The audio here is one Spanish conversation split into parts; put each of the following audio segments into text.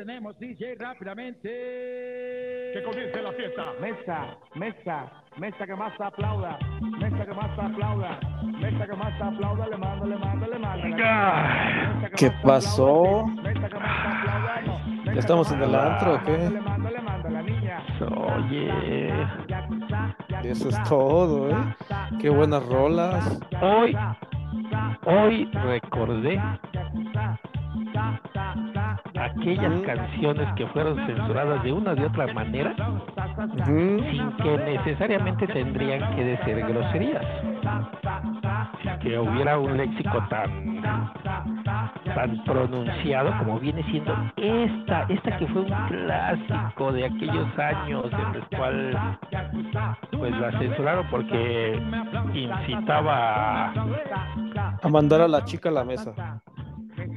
tenemos, DJ, rápidamente. Que comience la fiesta. Mesa, mesa, mesa que más aplauda, mesa que más aplauda, mesa que más aplauda, le mando, le mando, le mando. Que ¿Qué pasó? aplaude, mesa que más aplauda, no, mesa ¿Ya que estamos en el antro o qué? Le mando, le mando, la niña. Oye, Eso es todo, ¿eh? Qué buenas rolas. hoy, hoy recordé aquellas canciones que fueron censuradas de una de otra manera sin que necesariamente tendrían que de ser groserías. Sin que hubiera un léxico tan tan pronunciado como viene siendo esta, esta que fue un clásico de aquellos años en los cuales pues la censuraron porque incitaba a, A mandar a la chica a la mesa.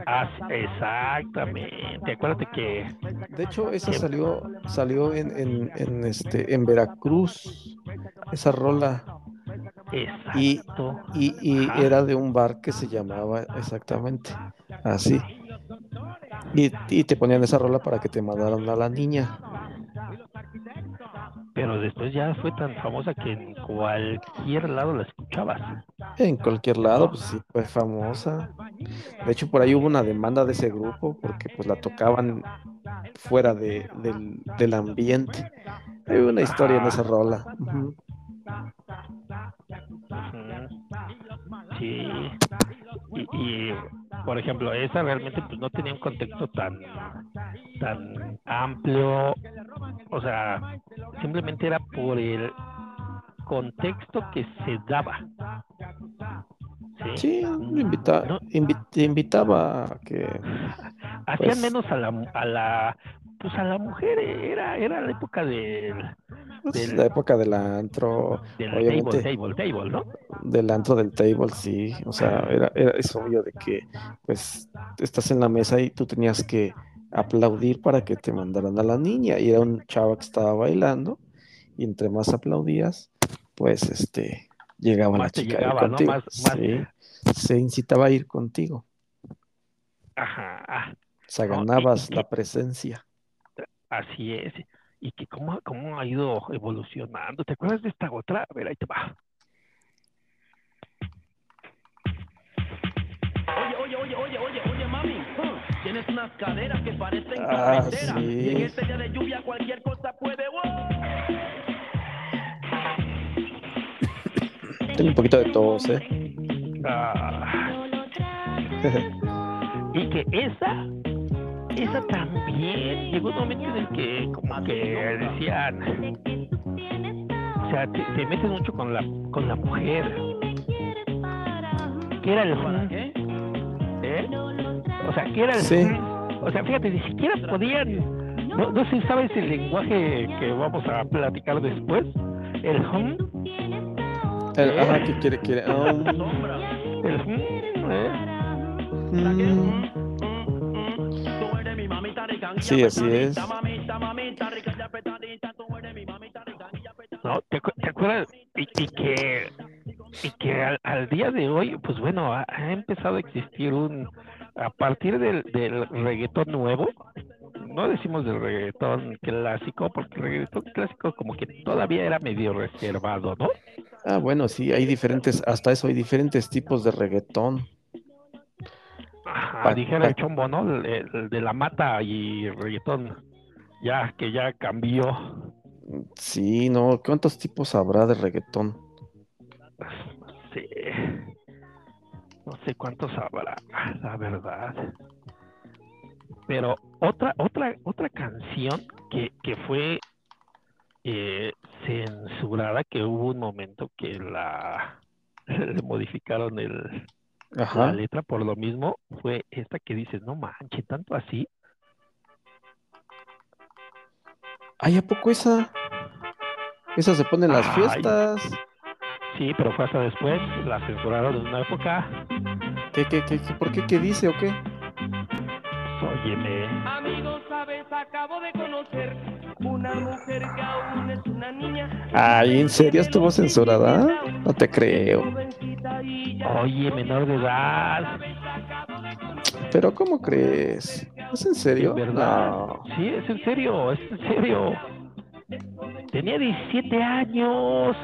A- exactamente, acuérdate que De hecho, esa salió, salió en, en, en, este, en Veracruz, esa rola. Y, exacto, y, y Ajá. era de un bar que se llamaba exactamente así. Y, y te ponían esa rola para que te mandaran a la niña. Pero después ya fue tan famosa que en cualquier lado la escuchabas. En cualquier lado, pues sí, fue famosa. De hecho, por ahí hubo una demanda de ese grupo porque pues la tocaban fuera de, del, del ambiente. Hay una historia en esa rola. Ujú. Sí. Y, y, por ejemplo, esa realmente pues no tenía un contexto tan tan amplio, o sea, simplemente era por el contexto que se daba. Sí, invita- No. invi- te invitaba a que Hacían Pues- menos a la a la pues a la mujer era era la época del pues, Del- la época del antro, del table, obviamente table, table, ¿no? del antro del table, sí, o sea, era, era es obvio de que pues estás en la mesa y tú tenías que aplaudir para que te mandaran a la niña y era un chavo que estaba bailando y entre más aplaudías, pues este llegaba la Más te chica llegaba, contigo, Más- más- sí, se incitaba a ir contigo, Ajá. ah, o sea, No, ganabas y- la presencia. Así es. Y que cómo, cómo ha ido evolucionando. ¿Te acuerdas de esta otra? A ver, ahí te va. Oye, oye, oye, oye, oye, oye, mami. huh, Tienes unas caderas que parecen Ah, carretera. sí. Y en este día de lluvia cualquier cosa puede. ¡wow! Tengo un poquito de tos, ¿eh? Ah, y que esa, esa también llegó un momento en el que como que decían, o sea, te, te metes mucho con la, con la mujer. ¿Qué era el ¿Para qué? ¿Eh? O sea, ¿qué era el Sí. O sea, fíjate, ni siquiera podían, no, no sé si sabes el lenguaje que vamos a platicar después, el hmm, El- ajá, que quiere, quiere. Sombra. el hmm, ¿eh? mm, rica, ya petadita. ¿no? ¿Te, acu- te acuerdas? Y, y que, y que al, al día de hoy, pues bueno, ha, ha empezado a existir un, a partir del, del reggaetón nuevo, no decimos del reggaetón clásico, porque el reggaetón clásico como que todavía era medio reservado, ¿no? Ah, bueno, sí, hay diferentes, hasta eso, hay diferentes tipos de reggaetón. Ajá, Pa- dijera pa- el chombo, ¿no? El, el de la mata y reggaetón, ya que ya cambió. Sí, no, ¿cuántos tipos habrá de reggaetón? Sí. No sé cuántos habrá, la verdad. Pero otra, otra, otra canción que, que fue eh, censurada, que hubo un momento que la le modificaron el, la letra por lo mismo, fue esta que dices, no manches, tanto así. Ay, ¿a poco esa? Esa se pone en las Ay. fiestas. Sí, pero fue hasta después, la censuraron en una época. ¿Qué, qué, qué, qué- por qué, qué dice o qué? Óyeme, Amigos, sabes, acabo de conocer una mujer que aún es una niña. Ay, ¿en serio estuvo censurada? No te creo. Oye, menor de edad. Pero ¿cómo crees? ¿Es en serio? ¿Verdad? No. Sí, es en serio, es en serio. Tenía 17 años.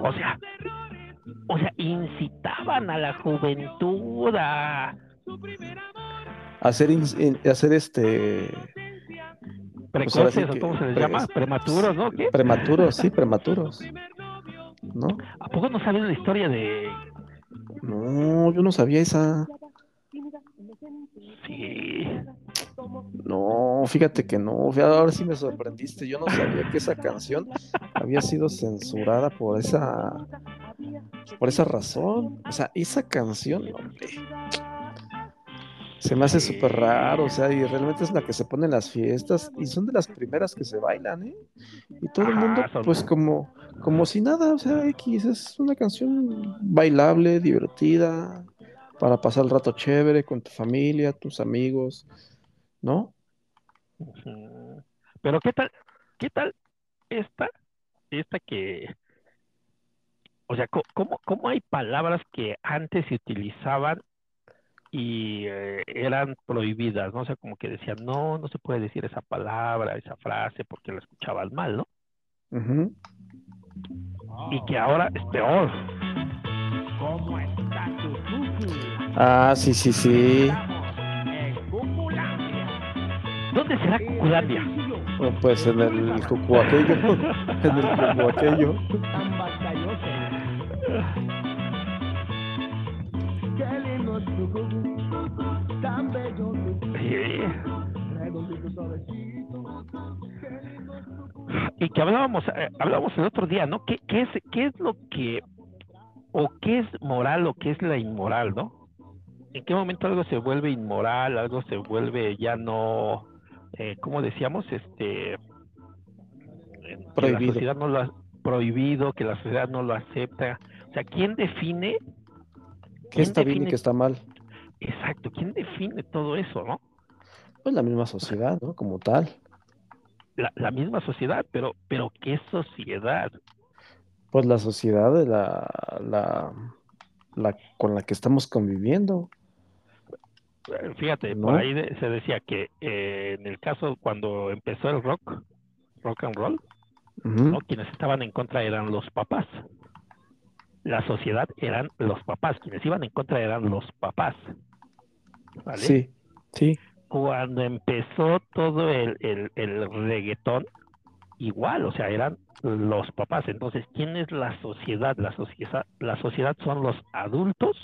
O sea, o sea, incitaban a la juventud a. Hacer, ins- in- hacer este precoces, que- cómo se les pre- llama, prematuros, ¿no? ¿Qué? prematuros, sí, prematuros, ¿no? ¿A poco no saben la historia de No, yo no sabía esa. sí? No, fíjate que no. Ahora sí me sorprendiste. Yo no sabía que esa canción había sido censurada por esa, por esa razón. O sea, esa canción, hombre, se me hace súper raro. O sea, y realmente es la que se pone en las fiestas y son de las primeras que se bailan, ¿eh? Y todo el mundo, son- pues como, como si nada. O sea, X es una canción bailable, divertida, para pasar el rato chévere con tu familia, tus amigos, ¿no? Pero qué tal, qué tal esta, esta que, o sea, ¿cómo, cómo hay palabras que antes se utilizaban y eh, eran prohibidas, ¿no? O sea, como que decían, no, no se puede decir esa palabra, esa frase, porque la escuchaban mal, ¿no? Ujú. Y que ahora es peor. ¿Cómo está tu cucu? Ah, sí, sí, sí. ¿Dónde será Cuculandia? Bueno, pues en el cucu aquello. En el cucu Y que hablábamos, eh, hablábamos el otro día, ¿no? ¿Qué, qué es, qué es lo que, o qué es moral o qué es la inmoral, ¿no? ¿En qué momento algo se vuelve inmoral, algo se vuelve ya no, eh, ¿cómo decíamos? Este, eh, que Prohibido. la sociedad no lo ha prohibido, que la sociedad no lo acepta. O sea, ¿quién define? ¿Qué quién está bien y qué está mal? Exacto, ¿quién define todo eso, no? Pues la misma sociedad, ¿no? Como tal. La, la misma sociedad, pero, pero ¿qué sociedad? Pues la sociedad de la, la, la con la que estamos conviviendo. Fíjate, ¿No? por ahí de- se decía que eh, en el caso cuando empezó el rock, rock and roll. ¿no? quienes estaban en contra eran los papás. La sociedad eran los papás, quienes iban en contra eran los papás. ¿Vale? Sí, sí. Cuando empezó todo el, el, el reggaetón, igual, o sea, eran los papás. Entonces, ¿quién es la sociedad? La sociedad, la sociedad son los adultos,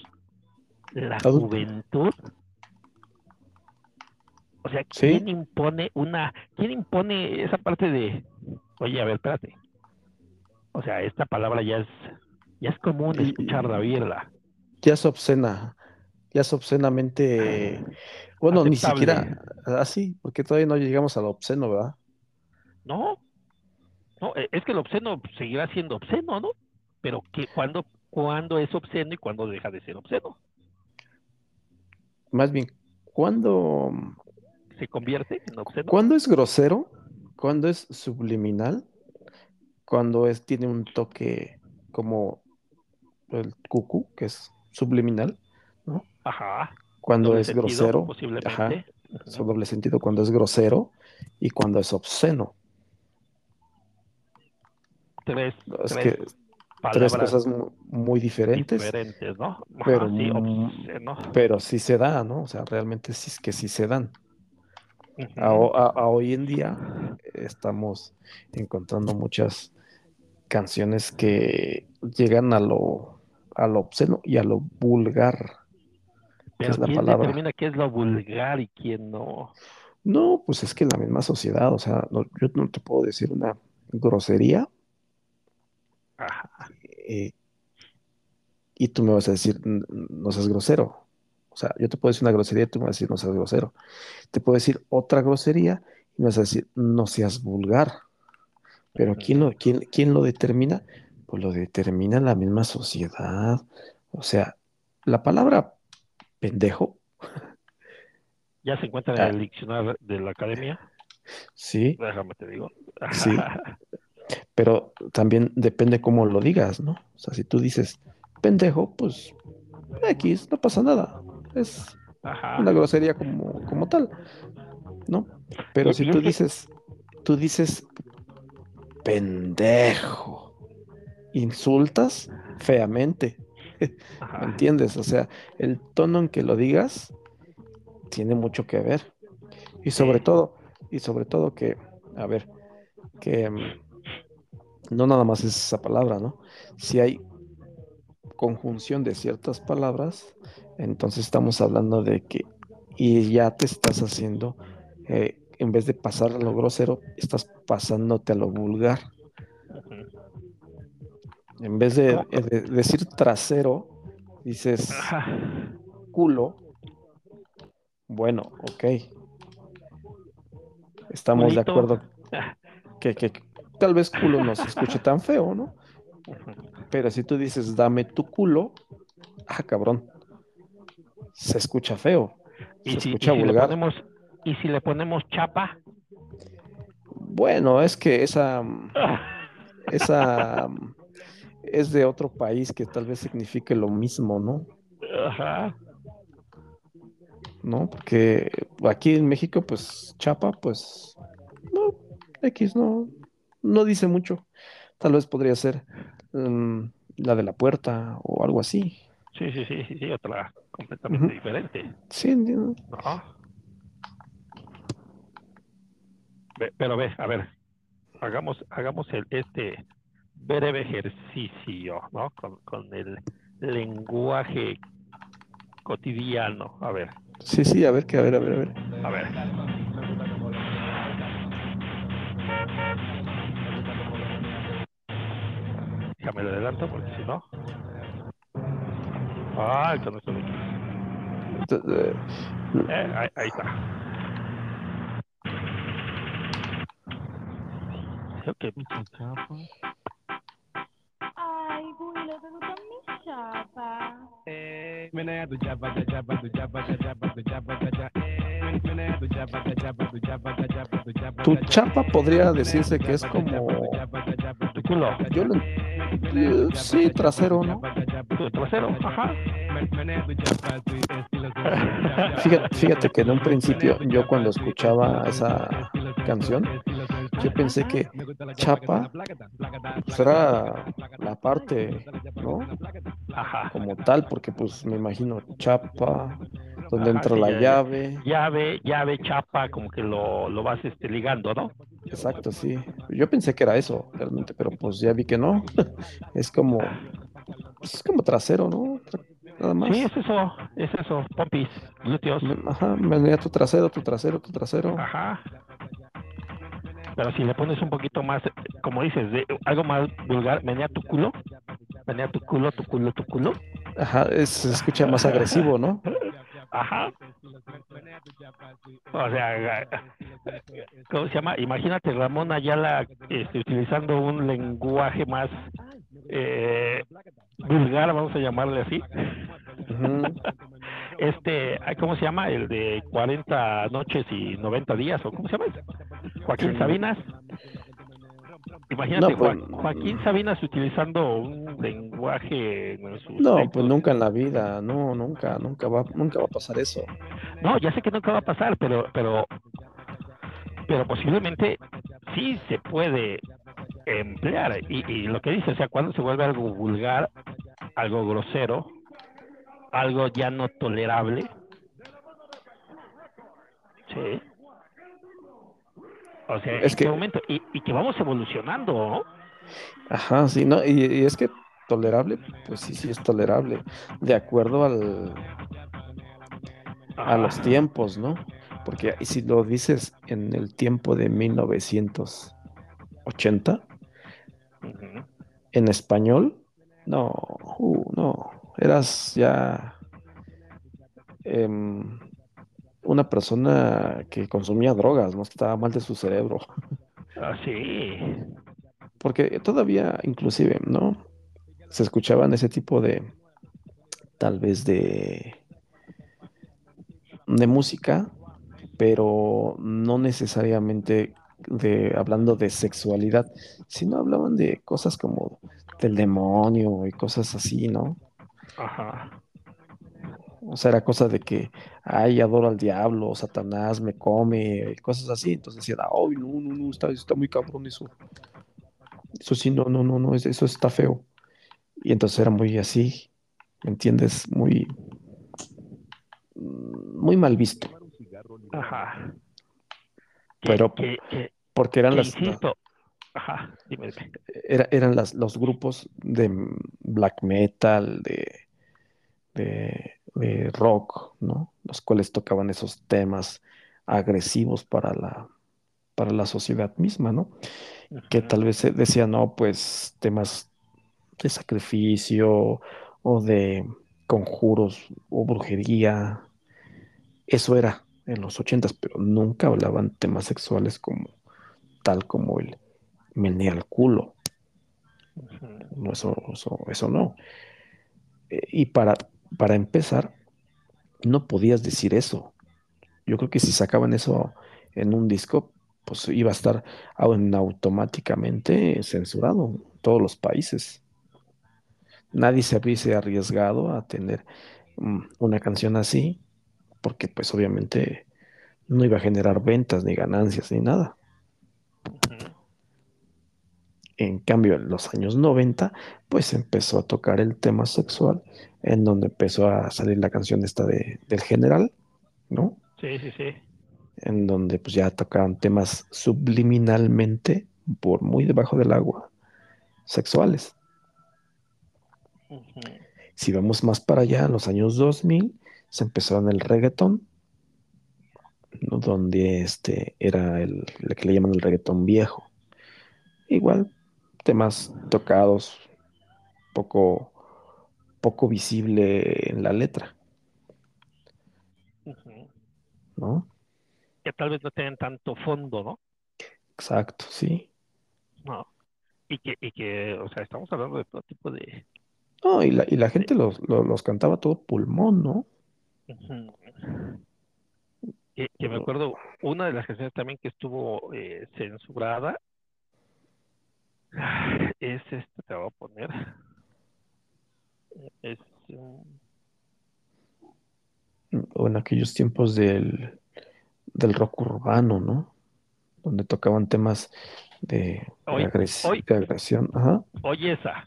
la juventud. O sea, Sí. ¿quién impone una, quién impone esa parte de, oye, a ver, espérate. O sea, esta palabra ya es, ya es común Y- escucharla, oírla. Ya es obscena. Ya es obscenamente. Bueno, ni siquiera así, porque todavía no llegamos al obsceno, ¿verdad? No, no, e- es que el obsceno seguirá siendo obsceno, ¿no? Pero que cuando, cuando es obsceno y cuando deja de ser obsceno, Más bien, ¿cuándo, se convierte en obsceno. ¿cuándo es grosero? ¿Cuándo es subliminal? Cuando es, tiene un toque como el cucu, que es subliminal. Ajá. Cuando doble es sentido, grosero, posiblemente. ajá, doble sentido cuando es grosero y cuando es obsceno. Tres, Es tres que tres palabras cosas mu- muy diferentes, diferentes, ¿no? Ajá, pero sí, mm, obsceno. pero sí se da, ¿no? O sea, realmente sí es que sí se dan. A, ho- a- a hoy en día estamos encontrando muchas canciones que llegan a lo, a lo obsceno y a lo vulgar. Pero es la ¿quién palabra? determina qué es lo vulgar y quién no? No, pues es que la misma sociedad, o sea, no- yo no te puedo decir una grosería Ajá. eh, y tú me vas a decir, "N- no seas grosero. O sea, yo te puedo decir una grosería y tú me vas a decir, no seas grosero. Te puedo decir otra grosería y me vas a decir, no seas vulgar. Pero. ¿quién lo, quién, quién lo determina? Pues lo determina la misma sociedad. O sea, la palabra pendejo, Ya se encuentra en Ah. el diccionario de la academia. sí, Déjame te digo. Sí. pero también depende cómo lo digas, ¿no? O sea, si tú dices pendejo, pues X, no pasa nada. Es Ajá. una grosería como, como tal, ¿no? Pero si tú dices, tú dices pendejo, insultas feamente. ¿Me entiendes? O sea, el tono en que lo digas tiene mucho que ver. Y sobre todo, y sobre todo que, a ver, que mm, no nada más es esa palabra, ¿no? Si hay conjunción de ciertas palabras, entonces estamos hablando de que y ya te estás haciendo, eh, en vez de pasar a lo grosero, estás pasándote a lo vulgar. En vez eh, de decir trasero, dices culo. Bueno, ok. Estamos de acuerdo que, que tal vez culo no se escuche tan feo, ¿no? Pero si tú dices dame tu culo, ah, cabrón, se escucha feo, Y se si, y escucha si le vulgar. ponemos, y si le ponemos chapa, Bueno, es que esa, esa es de otro país que tal vez signifique lo mismo, ¿no? Ajá. ¿No? Porque aquí en México, pues, chapa, pues, no, X no, no dice mucho. Tal vez podría ser mm, la de la puerta o algo así. Sí, sí, sí, sí, otra completamente diferente. Sí, entiendo. ¿no? Ve- pero ve, a ver, hagamos, hagamos el, este breve ejercicio, ¿no? Con, con el lenguaje cotidiano. A ver, Sí, sí, a ver, que a ver, a ver, a ver. a ver. Déjame lo adelanto porque si no. Ah, esto no está bien. Eh, Eh, ahí, ahí está. Creo que Ay, Tu chapa podría decirse que es como, tu culo, yo lo, sí, trasero, ¿no? trasero, ajá. Fíjate, fíjate que en un principio yo cuando escuchaba esa canción, yo pensé que chapa pues era la parte, ¿no? Ajá. Como tal, porque pues me imagino chapa, donde Ajá, entra sí, la ya, llave, Llave, llave, chapa, como que lo, lo vas este, ligando, ¿no? exacto, sí. Yo pensé que era eso, realmente, pero pues ya vi que no. Es como, pues, es como trasero, ¿no? Nada más. Sí, es eso, es eso, pompis, glúteos, Me- Ajá, venía tu trasero, tu trasero, tu trasero. ajá. Pero si le pones un poquito más, como dices, de algo más vulgar, venía tu culo, venía tu culo, tu culo, tu culo. Ajá, es- se escucha más agresivo, ¿no? Ajá. O sea, ¿cómo se llama? Imagínate Ramón Ayala este, utilizando un lenguaje más eh, vulgar, vamos a llamarle así. Ujú. Este, ¿cómo se llama? El de 40 noches y 90 días, ¿o cómo se llama? Joaquín. Sabinas. Imagínate, No, pues, Joa- Joaquín Sabinas utilizando un lenguaje No, textos. pues nunca en la vida, no, nunca, nunca va, nunca va a pasar eso. No, ya sé que nunca va a pasar, pero, pero, pero posiblemente sí se puede emplear. Y, y lo que dice, o sea, cuando se vuelve algo vulgar, algo grosero, algo ya no tolerable. Sí. O sea, Es ¿en que- qué momento? Y, y que vamos evolucionando, ¿no? Ajá, sí, no, y, y es que tolerable, pues sí, sí es tolerable, de acuerdo al, a los tiempos, ¿no? Porque si lo dices en el tiempo de 1980, ujú. en español, no, uh, no, eras ya em, una persona que consumía drogas, ¿no? Estaba mal de su cerebro. Ah, sí. Porque todavía, inclusive, ¿no? Se escuchaban ese tipo de, tal vez de, de música, pero no necesariamente de, hablando de sexualidad, sino hablaban de cosas como del demonio y cosas así, ¿no? Ajá. O sea, era cosa de que, ay, adoro al diablo, Satanás me come, cosas así. Entonces decían, ay, no, no, no, está, está muy cabrón eso. Eso sí, no, no, no, no, es- eso está feo. Y entonces era muy así, ¿me entiendes? Muy, muy mal visto. Ajá. Pero- que, que- Porque eran las, insisto. Ajá, dime, dime. era- eran las, los grupos de black metal, de, de, de rock, ¿no? Los cuales tocaban esos temas agresivos para la, para la sociedad misma, ¿no? Que tal vez se decían, no, pues temas de sacrificio o de conjuros o brujería. Eso era en los ochentas, pero nunca hablaban temas sexuales como tal como el menea el culo. No, eso, eso, eso no. Eh, y para, para empezar, no podías decir eso. Yo creo que si sacaban eso en un disco, pues iba a estar au- automáticamente censurado en todos los países. Nadie se hubiese arriesgado a tener mm, una canción así, porque pues obviamente no iba a generar ventas, ni ganancias, ni nada. En cambio, en los años 90, pues empezó a tocar el tema sexual, en donde empezó a salir la canción esta de, del general, ¿no? Sí, sí, sí. En donde pues ya tocaban temas subliminalmente, por muy debajo del agua, sexuales. Si vamos más para allá, en los años 2000, se empezó en el reggaetón, ¿no? donde este era el, lo que le llaman el reggaetón viejo. Igual, temas tocados, poco, poco visible en la letra. ¿no? Que tal vez no tienen tanto fondo, ¿no? Exacto, sí. No. Y que, y que, o sea, estamos hablando de todo tipo de. No, y la, y la gente los, los, los cantaba todo pulmón, ¿no? Que me acuerdo, una de las canciones también que estuvo eh, censurada es esta, te voy a poner. Es. um, O en aquellos tiempos del, del rock urbano, ¿no? Donde tocaban temas de, de Hoy- agres- hoy- de agresión. Ajá. Oye, esa.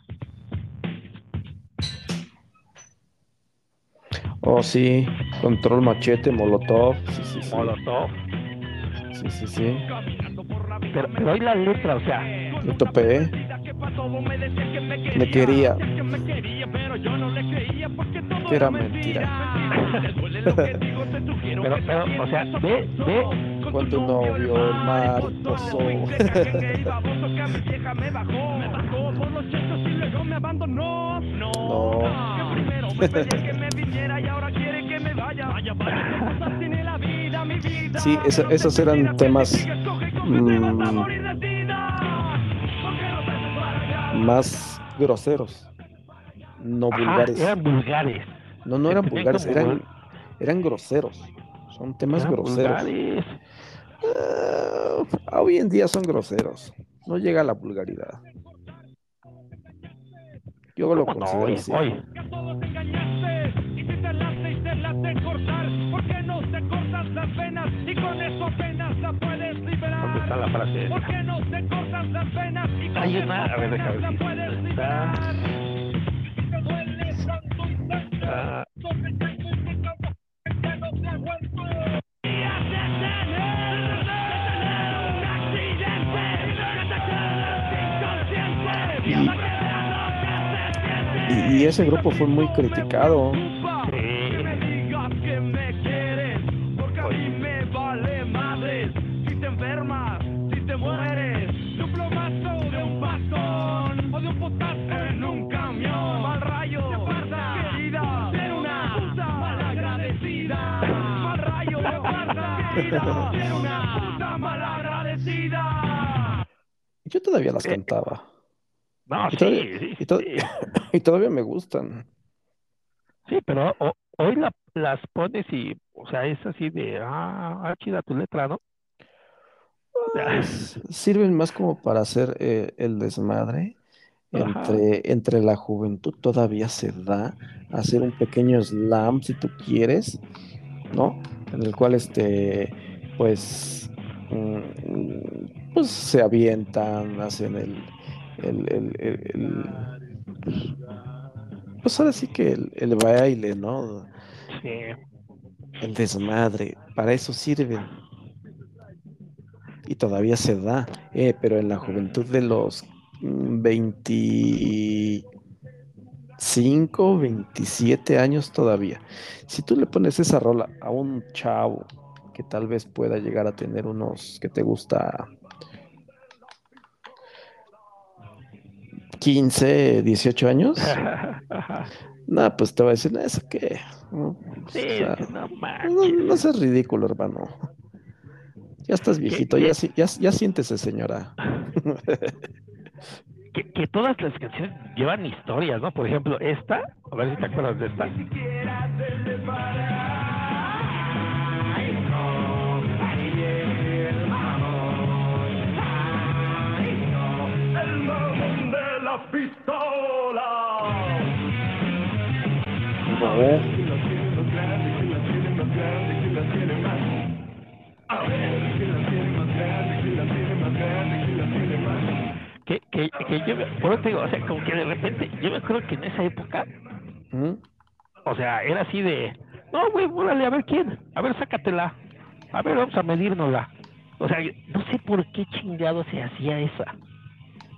Oh, sí, control machete, molotov. Sí, sí, sí. Molotov. Sí, sí, sí. Pero, pero hoy la letra, o sea, Lo topé. Me quería. Que era mentira. pero, pero, o sea, ve, ve, Con tu novio, el mariposo. No. Sí, esos eran temas más groseros, no ajá, vulgares. eran vulgares. No, no eran tenían vulgares, como eran, eran groseros. Son temas eran groseros. vulgares. Ah, hoy en día son groseros. No llega a la vulgaridad. Yo lo ¿Cómo no? considero Hoy, así. hoy. ¿Dónde está la frase? esa? Hay una, a ver, déjame ver si está. Ah, Y, y ese grupo fue muy criticado. Yo todavía las Eh, cantaba. No, Y sí, todavía- sí, y to- sí. Y todavía me gustan. Sí, pero ho- hoy la, las pones y, o sea, es así de, ah, ah, chida tu letra, ¿no? Pues, sirven más como para hacer eh, el desmadre entre, entre la juventud todavía se da hacer un pequeño slam si tú quieres, ¿no? en el cual este, pues, mm, pues se avientan, hacen el, el, el, pues, ahora sí que el, baile, ¿no? El desmadre, para eso sirven. Y todavía se da, eh, pero en la juventud de los mm, 20 5, 27 años todavía. Si tú le pones esa rola a un chavo que tal vez pueda llegar a tener unos que te gusta 15, 18 años, nada, pues te va a decir, ¿eso qué? No, pues, sí, seas ridículo, hermano. Ya estás viejito, Ya, ya, ya siéntese, señora. que, todas las canciones llevan historias, ¿no? Por ejemplo, esta, a ver si te acuerdas de esta. de la pistola. Que, que, yo, me- eso te digo, o sea, como que de repente, yo me acuerdo que en esa época, ¿Mm? o sea, era así de, no, güey, órale, a ver quién, a ver, sácatela, a ver, vamos a medírnosla. O sea, no sé por qué chingado se hacía esa.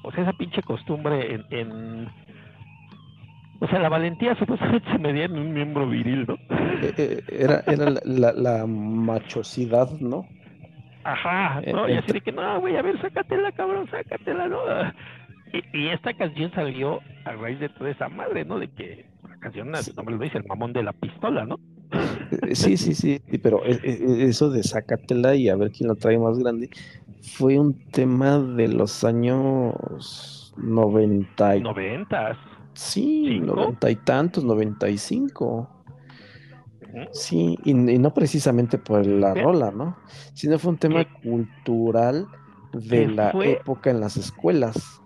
O sea, esa pinche costumbre en, en... O sea, la valentía supuestamente se medía en un miembro viril, ¿no? Eh, eh, Era, era la, la- la machosidad, ¿no? Ajá, Eh, ¿no? Y así de que, no, güey, a ver, sácatela, cabrón, sácatela, ¿no? Y, y esta canción salió a raíz de toda esa madre, ¿no? De que la canción, el nombre lo dice, el mamón de la pistola, ¿no? Eh, Sí, sí, sí, pero eh, eh, eso de sácatela y a ver quién la trae más grande fue un tema de los años 90 y, Noventas. sí, ¿Cinco? noventa y tantos, 95. Ujú. Sí, y, y no precisamente por la rola, ¿no? Sino fue un tema cultural de ¿Qué la fue? época en las escuelas.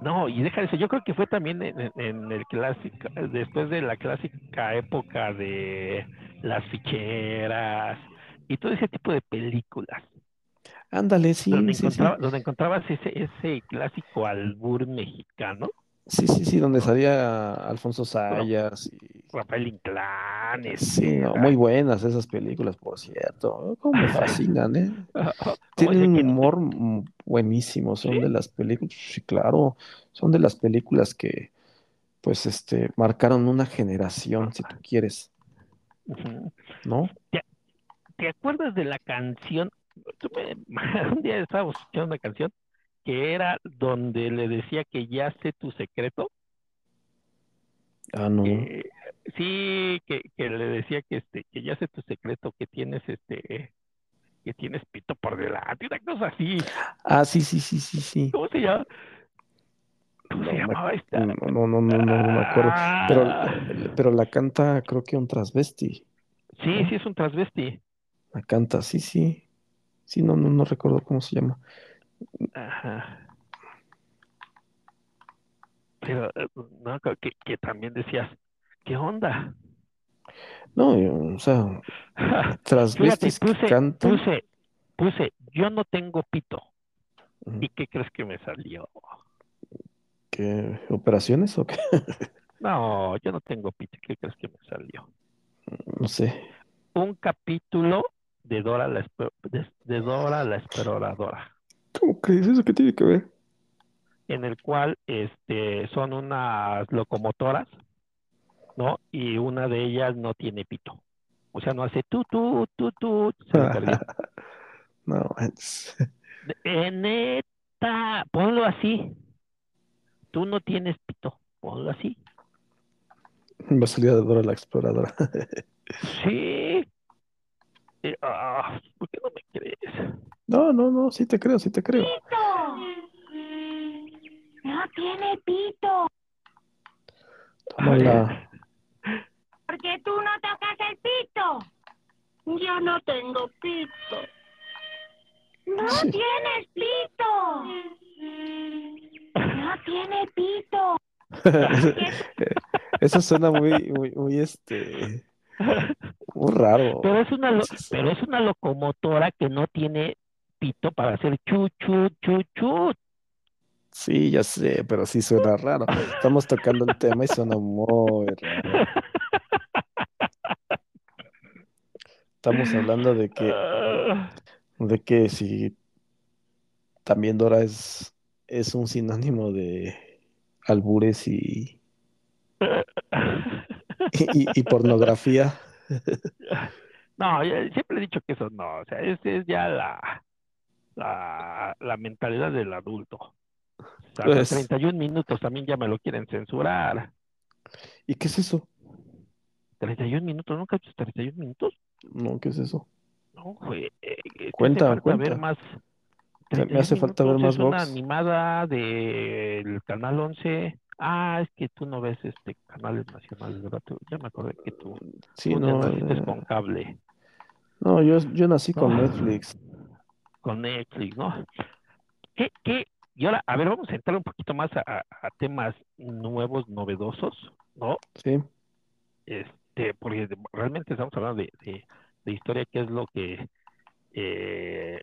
No, y deja eso, yo creo que fue también en, el clásico, después de la clásica época de las ficheras y todo ese tipo de películas, Ándale, sí, donde, sí, donde encontrabas ese, ese clásico albur mexicano, Sí, sí, sí, donde salía Alfonso Sayas y Rafael Inclán, Sí, este, no, muy buenas esas películas, por cierto. Cómo me fascinan, ¿eh? ¿cómo Tienen un humor buenísimo, son ¿Sí? de las películas, sí, claro, son de las películas que, pues, este, marcaron una generación, si tú quieres. ¿no? ¿Te acuerdas de la canción? Un día estábamos escuchando una canción que era donde le decía que ya sé tu secreto. Ah, no. sí, que, que le decía que este, que ya sé tu secreto, que tienes este, que tienes pito por delante, una cosa así. Ah, sí, sí, sí, sí, sí. ¿Cómo se llama? ¿Cómo No se me- llamaba esta? No, no, no, no, no, no me acuerdo. Pero, Ah, pero la canta, creo que un transvesti. sí, sí es un transvesti. La canta, sí, sí. Sí, no, no, no recuerdo cómo se llama. Ajá. Pero, eh, no, que, que- también decías, ¿qué onda? No, yo, o sea, Fíjate, transvestis que puse, puse, puse, yo no tengo pito. ¿Y qué crees que me salió? ¿Qué operaciones o qué? No, yo no tengo pito. ¿Qué crees que me salió? No sé. Un capítulo de Dora la, de, de Dora la Exploradora, ¿Cómo crees? ¿Eso qué tiene que ver? en el cual este, son unas locomotoras, ¿no? Y una de ellas no tiene pito. O sea, no hace tu, tu, tu, tu, se me perdió. No, es- Eh, neta, ponlo así. Tú no tienes pito, ponlo así. va a salir de Dora la Exploradora. Sí. Eh, ah, ¿por qué no me crees? No, no, no, sí te creo, sí te creo. No tiene pito. Tómala. Porque tú no tocas el pito. Yo no tengo pito. No Sí. tienes pito. No tiene pito. Eso suena muy, muy, muy, este, muy raro. Pero es una, lo- pero es una locomotora que no tiene pito para hacer chu, chu, chu, chu. Sí, ya sé, pero sí suena raro. Estamos tocando el tema y suena muy raro. Estamos hablando de que, de que si también Dora es, es un sinónimo de albures y, y, y pornografía. No, siempre he dicho que eso no, o sea, es, es ya la, la, la mentalidad del adulto. O sea, los Pues- 31 minutos también ya me lo quieren censurar. ¿Y qué es eso? 31 minutos, ¿nunca has visto 31 minutos? No, ¿qué es eso? No, güey. eh, eh, Cuenta, hace falta cuenta. ver más. Me- me 31 hace falta ver más es una animada del Canal 11. Ah, es que tú no ves este canales nacionales, ¿verdad? Ya me acordé que tú, Sí, tú no, naciste eh, con cable, no, yo, yo nací con Ah. Netflix. Con Netflix, ¿no? ¿Qué, qué? Y ahora, a ver, vamos a entrar un poquito más a, temas nuevos, novedosos, ¿no? Sí, Este, porque realmente estamos hablando de, de, de historia, que es lo que eh,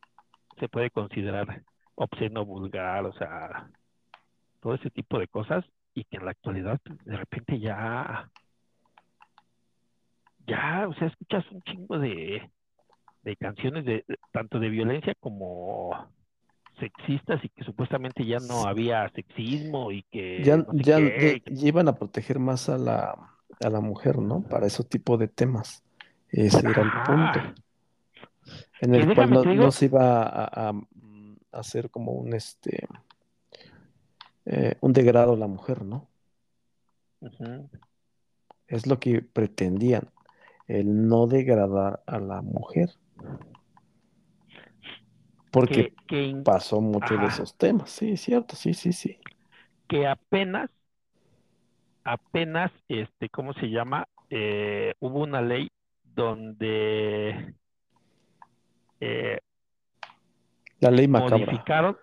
se puede considerar obsceno, vulgar, o sea, todo ese tipo de cosas, y que en la actualidad pues, de repente ya, ya, o sea, escuchas un chingo de, de canciones de tanto de violencia como sexistas y que supuestamente ya no había sexismo y que ya, no sé ya, qué, ya- ya iban a proteger más a la, a la mujer, ¿no? Para ese tipo de temas. Ese era el punto. En el cual no, se iba a, a- hacer como un este eh, un degrado a la mujer, ¿no? Es lo que pretendían, el no degradar a la mujer. Porque que, que, in- pasó mucho de esos temas, sí, es cierto, sí, sí, sí. que apenas, apenas, este, ¿cómo se llama? Eh, hubo una ley donde eh, La ley macabra. modificaron,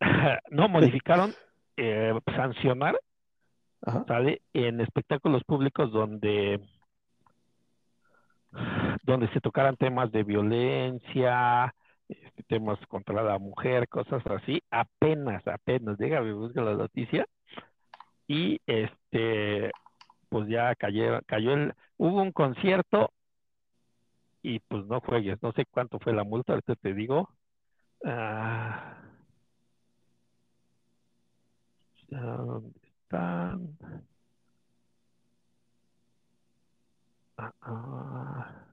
no modificaron, eh, sancionar, Ajá. ¿sale? En espectáculos públicos donde donde se tocaran temas de violencia, este, temas contra la mujer, cosas así, apenas, apenas, déjame buscar la noticia, y este, pues ya cayó, cayó el, hubo un concierto y pues no juegues, no sé cuánto fue la multa, ahorita te digo. Ah, ¿dónde están? Ah, ah.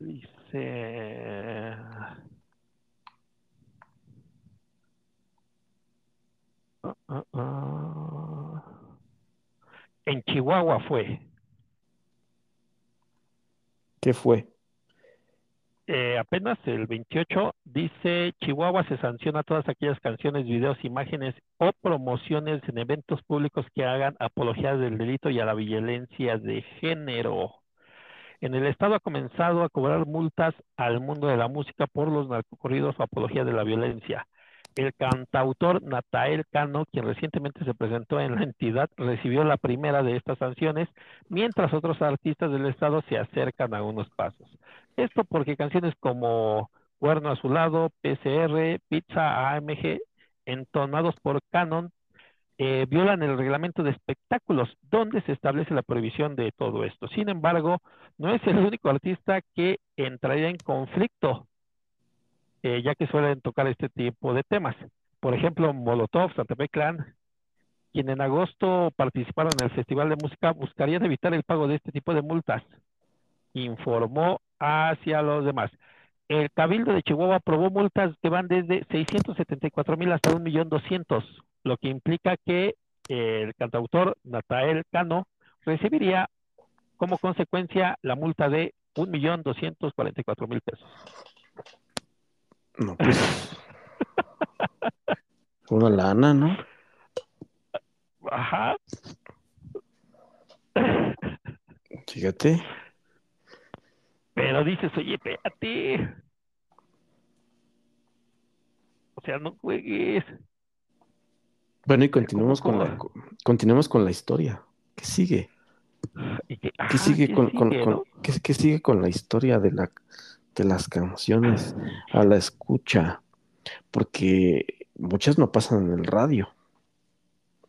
Dice. Ah, ah, ah. En Chihuahua fue. ¿Qué fue? Eh, apenas el 28 dice Chihuahua se sanciona todas aquellas canciones, videos, imágenes o promociones en eventos públicos que hagan apología del delito y a la violencia de género. En el estado ha comenzado a cobrar multas al mundo de la música por los narcocorridos o apología de la violencia. El cantautor Natael Cano, quien recientemente se presentó en la entidad, recibió la primera de estas sanciones, mientras otros artistas del estado se acercan a unos pasos. Esto porque canciones como Cuerno Azulado, PCR, Pizza AMG, entonados por Canon, eh, violan el reglamento de espectáculos, donde se establece la prohibición de todo esto. Sin embargo, no es el único artista que entraría en conflicto, eh, ya que suelen tocar este tipo de temas. Por ejemplo, Molotov, Santa Fe Clan, quien en agosto participaron en el Festival de Música, buscarían evitar el pago de este tipo de multas informó hacia los demás. El Cabildo de Chihuahua aprobó multas que van desde 674 mil hasta 1.200.000, lo que implica que el cantautor Natael Cano recibiría como consecuencia la multa de 1.244.000 pesos. No, pues. Una lana, ¿no? Ajá. Fíjate. Pero dices, oye, espérate. O sea, no juegues. Bueno, y ¿cómo- continuamos con la, cómo? continuemos con la historia. ¿Qué sigue? ¿Qué ajá, sigue ¿qué con, sigue, con- no? qué, qué sigue con la historia de la de las canciones a la escucha? Porque muchas no pasan en el radio.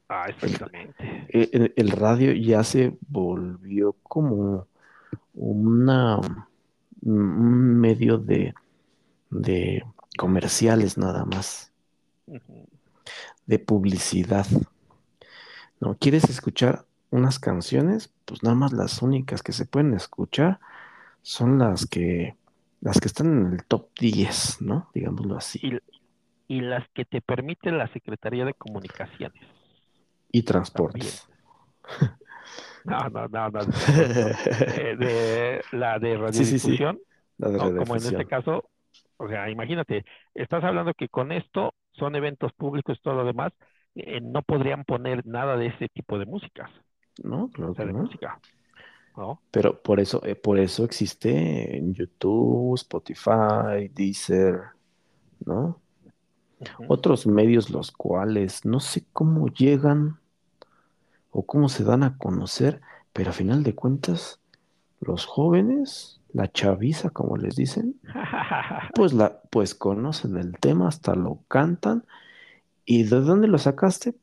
Ah, exactamente. E- El, el radio ya se volvió como una un medio de, de comerciales nada más, de publicidad. ¿No? ¿Quieres escuchar unas canciones? Pues nada más las únicas que se pueden escuchar son las que las que están en el top 10, ¿no? Digámoslo así. Y, y las que te permite la Secretaría de Comunicaciones. Y transportes. No, no, no, no. De, de- la de Sí, sí, sí. radiodifusión, La de ¿no? como en este caso, o sea, imagínate, estás hablando que con esto son eventos públicos y todo lo demás, eh, no podrían poner nada de ese tipo de músicas, No, claro o sea, que de no. música, ¿no? Pero por eso, eh, por eso existe en YouTube, Spotify, Deezer, ¿no? Otros medios los cuales no sé cómo llegan o cómo se dan a conocer, pero a final de cuentas, los jóvenes, la chaviza, como les dicen, pues la, pues conocen el tema, hasta lo cantan. ¿Y de dónde lo sacaste?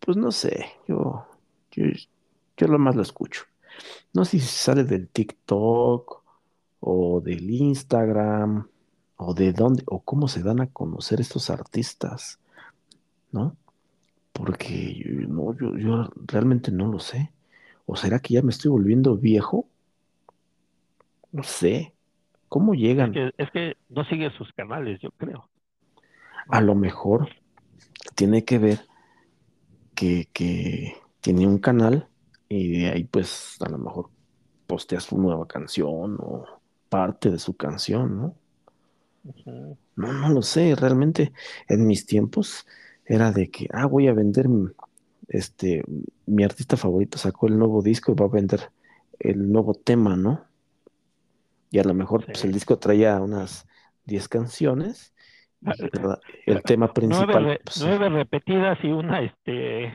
Pues no sé, yo, yo, yo lo más lo escucho. No sé si sale del TikTok o del Instagram o de dónde o cómo se dan a conocer estos artistas, ¿no? Porque yo, no, yo, yo realmente no lo sé. ¿O será que ya me estoy volviendo viejo? No sé. ¿Cómo Es llegan? que, es que no sigue sus canales, yo creo. A lo mejor tiene que ver que, que tiene un canal y de ahí pues a lo mejor postea su nueva canción o parte de su canción, ¿no? No, no lo sé, realmente en mis tiempos era de que, ah, voy a vender, este, mi artista favorito sacó el nuevo disco y va a vender el nuevo tema, ¿no? Y a lo mejor pues, el disco traía unas 10 canciones y Ah, el tema Nueve, principal, re- pues, nueve repetidas y una, este,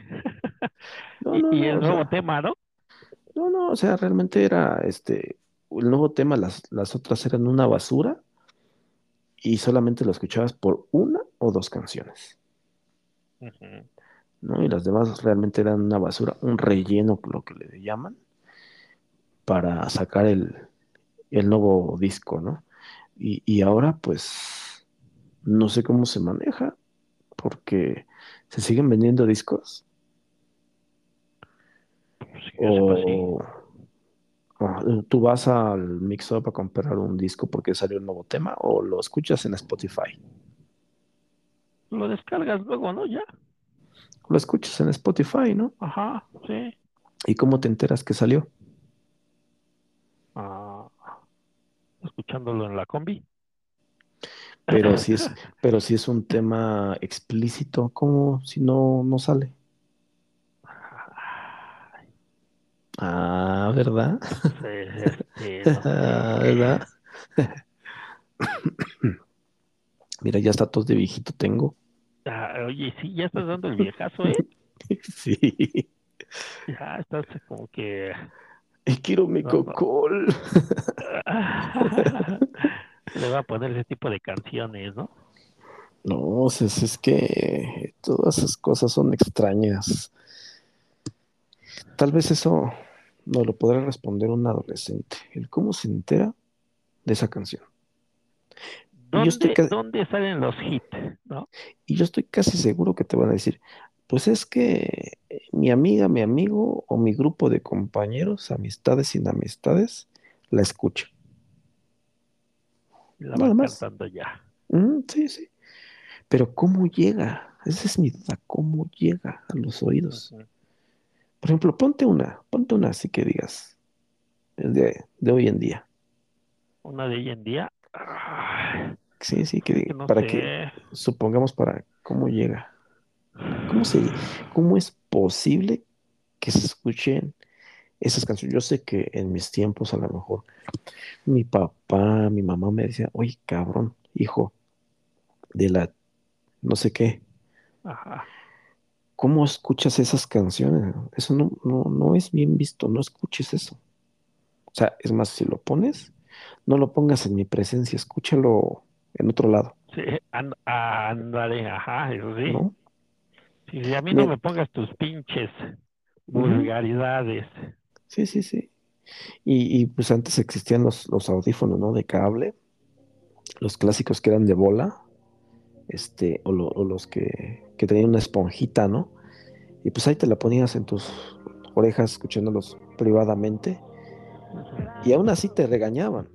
no, y, no, y no, el nuevo sea, tema, ¿no? no, no, o sea, realmente era este, el nuevo tema, las, las otras eran una basura y solamente lo escuchabas por una o dos canciones. ¿No? Y las demás realmente eran una basura, un relleno, lo que le llaman, para sacar el, el nuevo disco, ¿no? Y, y ahora, pues, no sé cómo se maneja, porque se siguen vendiendo discos, Pues, sí. o o tú vas al Mix Up a comprar un disco porque salió un nuevo tema, o lo escuchas en Spotify. Lo descargas luego, ¿no? Ya. Lo escuchas en Spotify, ¿no? Ajá, sí. ¿Y cómo te enteras que salió? Ah, escuchándolo en la combi. Pero si es, pero si es un tema explícito, ¿cómo si no, no sale? Ah, ¿verdad? Sí, sí, no. Ah, ¿verdad? Mira, ya está tos de viejito tengo. Ah, oye, sí, ya estás dando el viejazo, ¿eh? Sí. Ya estás como que... Y quiero mi No, no. cocol. Le va a poner ese tipo de canciones, ¿no? No, es, es- es que todas esas cosas son extrañas. Tal vez eso no lo podrá responder un adolescente. El cómo se entera de esa canción. Y yo estoy ¿Dónde, dónde salen los hits, no? Y yo estoy casi seguro que te van a decir, pues es que mi amiga, mi amigo o mi grupo de compañeros, amistades sin amistades, la escucha. La Nada más. cantando ya. Mm, sí, sí. Pero ¿cómo llega? Esa es mi duda, ¿cómo llega a los oídos? Por ejemplo, ponte una, ponte una así que digas, de, de hoy en día. Una de hoy en día. ay, Sí, sí, que no para sé. que, supongamos para cómo llega. ¿Cómo se, cómo es posible que se escuchen esas canciones. Yo sé que en mis tiempos a lo mejor mi papá, mi mamá me decía, oye, cabrón, hijo, de la no sé qué, Ajá. ¿cómo escuchas esas canciones? Eso no, no, no es bien visto, no escuches eso. O sea, es más, si lo pones, no lo pongas en mi presencia, escúchalo en otro lado, Sí, án- ándale, ajá, eso sí. ¿no? A mí no Me- me pongas tus pinches vulgaridades. Sí, sí, sí. Y, y, pues antes existían los, los audífonos, ¿no? De cable, los clásicos que eran de bola, este, o, lo- o los que, que tenían una esponjita, ¿no? Y pues ahí te la ponías en tus orejas escuchándolos privadamente, y aún así te regañaban,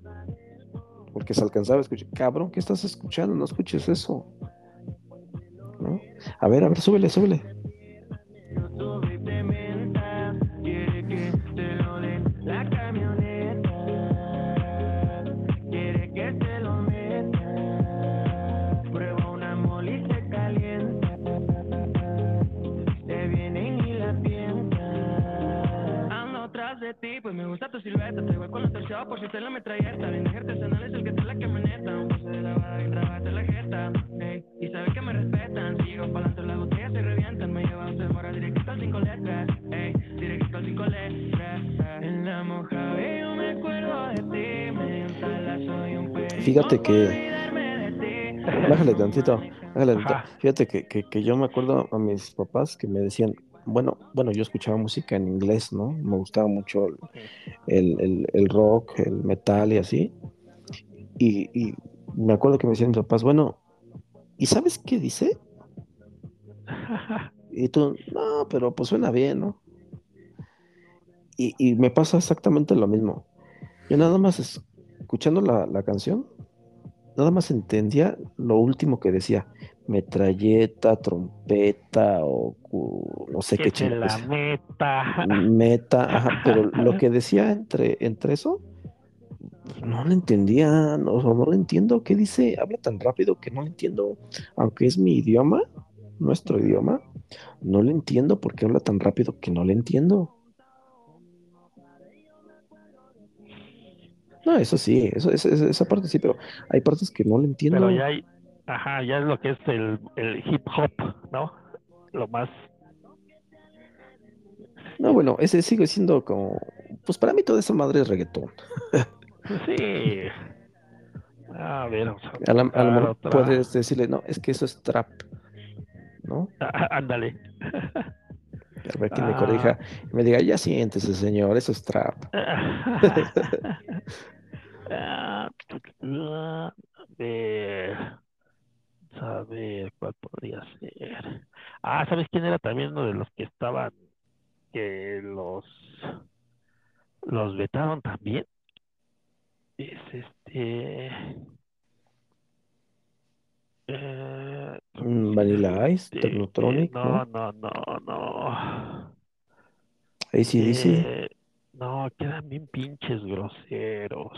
porque se alcanzaba a escuchar, cabrón, ¿qué estás escuchando? No escuches eso, ¿no? A ver, a ver, súbele, súbele. Pues me gusta tu silueta. Te voy por si te la metralleta. Bien la camioneta. Un pase de lavada y trabate la jeta. Ey, y sabes que me respetan. Sigo pa'lante las botellas se revientan. Me llevan de mora directo al cinco letras. Ey, directo al cinco letras. En la moja yo me acuerdo de ti. Me instala, soy un perico. Fíjate que-. Bájale tantito, bájale tantito. Fíjate que, que, que yo me acuerdo a mis papás que me decían, bueno, bueno, yo escuchaba música en inglés, ¿no? Me gustaba mucho el, el, el- el rock, el metal y así. Y, y me acuerdo que me decían mis papás, bueno, ¿y sabes qué dice? Y tú, no, pero pues suena bien, ¿no? Y, y me pasa exactamente lo mismo. Yo nada más es- escuchando la, la canción, nada más entendía lo último que decía, metralleta, trompeta o no sé que qué la meta. meta, ajá, pero lo que decía entre, entre eso, no lo entendía, no, o sea, no lo entiendo, ¿qué dice? Habla tan rápido que no lo entiendo, aunque es mi idioma, nuestro idioma, no lo entiendo porque habla tan rápido que no lo entiendo. No, eso sí, eso, eso- esa parte sí, pero hay partes que no lo entiendo. Pero ya hay, ajá, ya es lo que es el, el hip hop, ¿no? Lo más, No, bueno, ese sigue siendo como, pues para mí toda esa madre es reggaetón. sí. A ver, vamos a A, la- a lo mejor otra. puedes decirle, no, es que eso es trap, ¿no? Ah, Ándale. A ver que me Ah. corrija y me diga, ya siéntese, señor, eso es trap. Ah, A ver, a ver, ¿cuál podría ser? Ah, ¿sabes quién era también uno de los que estaban, que los, los vetaron también? Es este... eh, Mm, Vanilla Ice, este, Technotronic, no, ¿no? no, no, no. ACDC, Eh, no, quedan bien pinches groseros.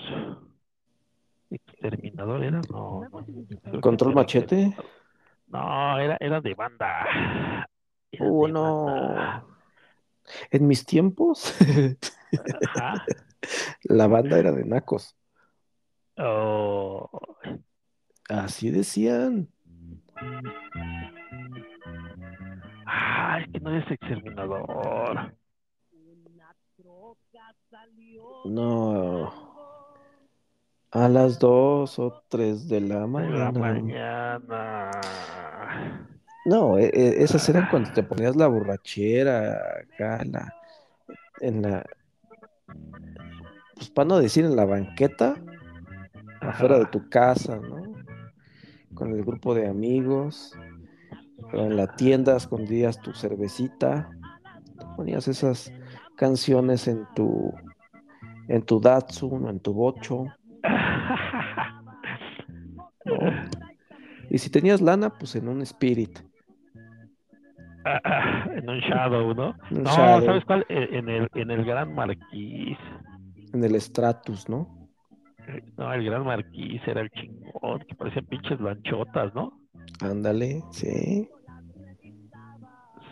Exterminador era, no, no. Control era Machete. No, era, era de banda. Era Uh, de no. banda. En mis tiempos, Ajá. la banda era de nacos. Oh, Así decían. ah, es que no es exterminador. No. A las dos o tres de la De la mañana. No, e- e- esas eran cuando te ponías la borrachera acá en la, en la, pues para no decir en la banqueta, afuera de tu casa, ¿no? Con el grupo de amigos, en la tienda escondías tu cervecita, ponías esas canciones en tu, en tu Datsun o en tu Bocho, ¿no? Y si tenías lana, pues en un Spirit, en un shadow, ¿no? un No, Shadow, ¿sabes cuál? Eh, En el, en el Gran Marquís. en el Stratus, ¿no? No, el Gran Marquís era el chingón, que parecían pinches lanchotas, ¿no? Ándale, sí.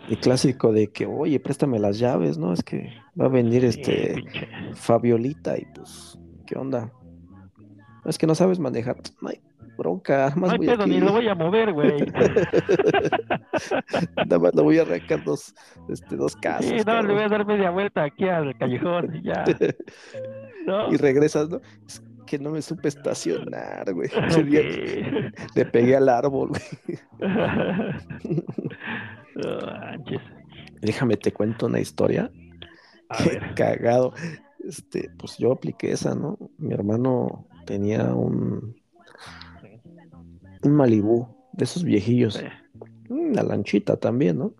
el clásico de que, oye, préstame las llaves, ¿no? Es que va a venir este. Fabiolita y pues, ¿qué onda? Es que no sabes manejar. No hay bronca, No más hay voy pedo, aquí. ni lo voy a mover, güey. Nada más le voy a arrancar dos, este, dos casas. Sí, no, le voy a cabrón. dar media vuelta aquí al callejón y ya. ¿No? Y regresas, ¿no? Es que no me supe estacionar, güey. Le pegué al árbol, güey. Déjame te cuento una historia. A Qué ver. cagado. Este, pues yo apliqué esa, ¿no? Mi hermano tenía un, un Malibú, de esos viejillos. Una lanchita también, ¿no?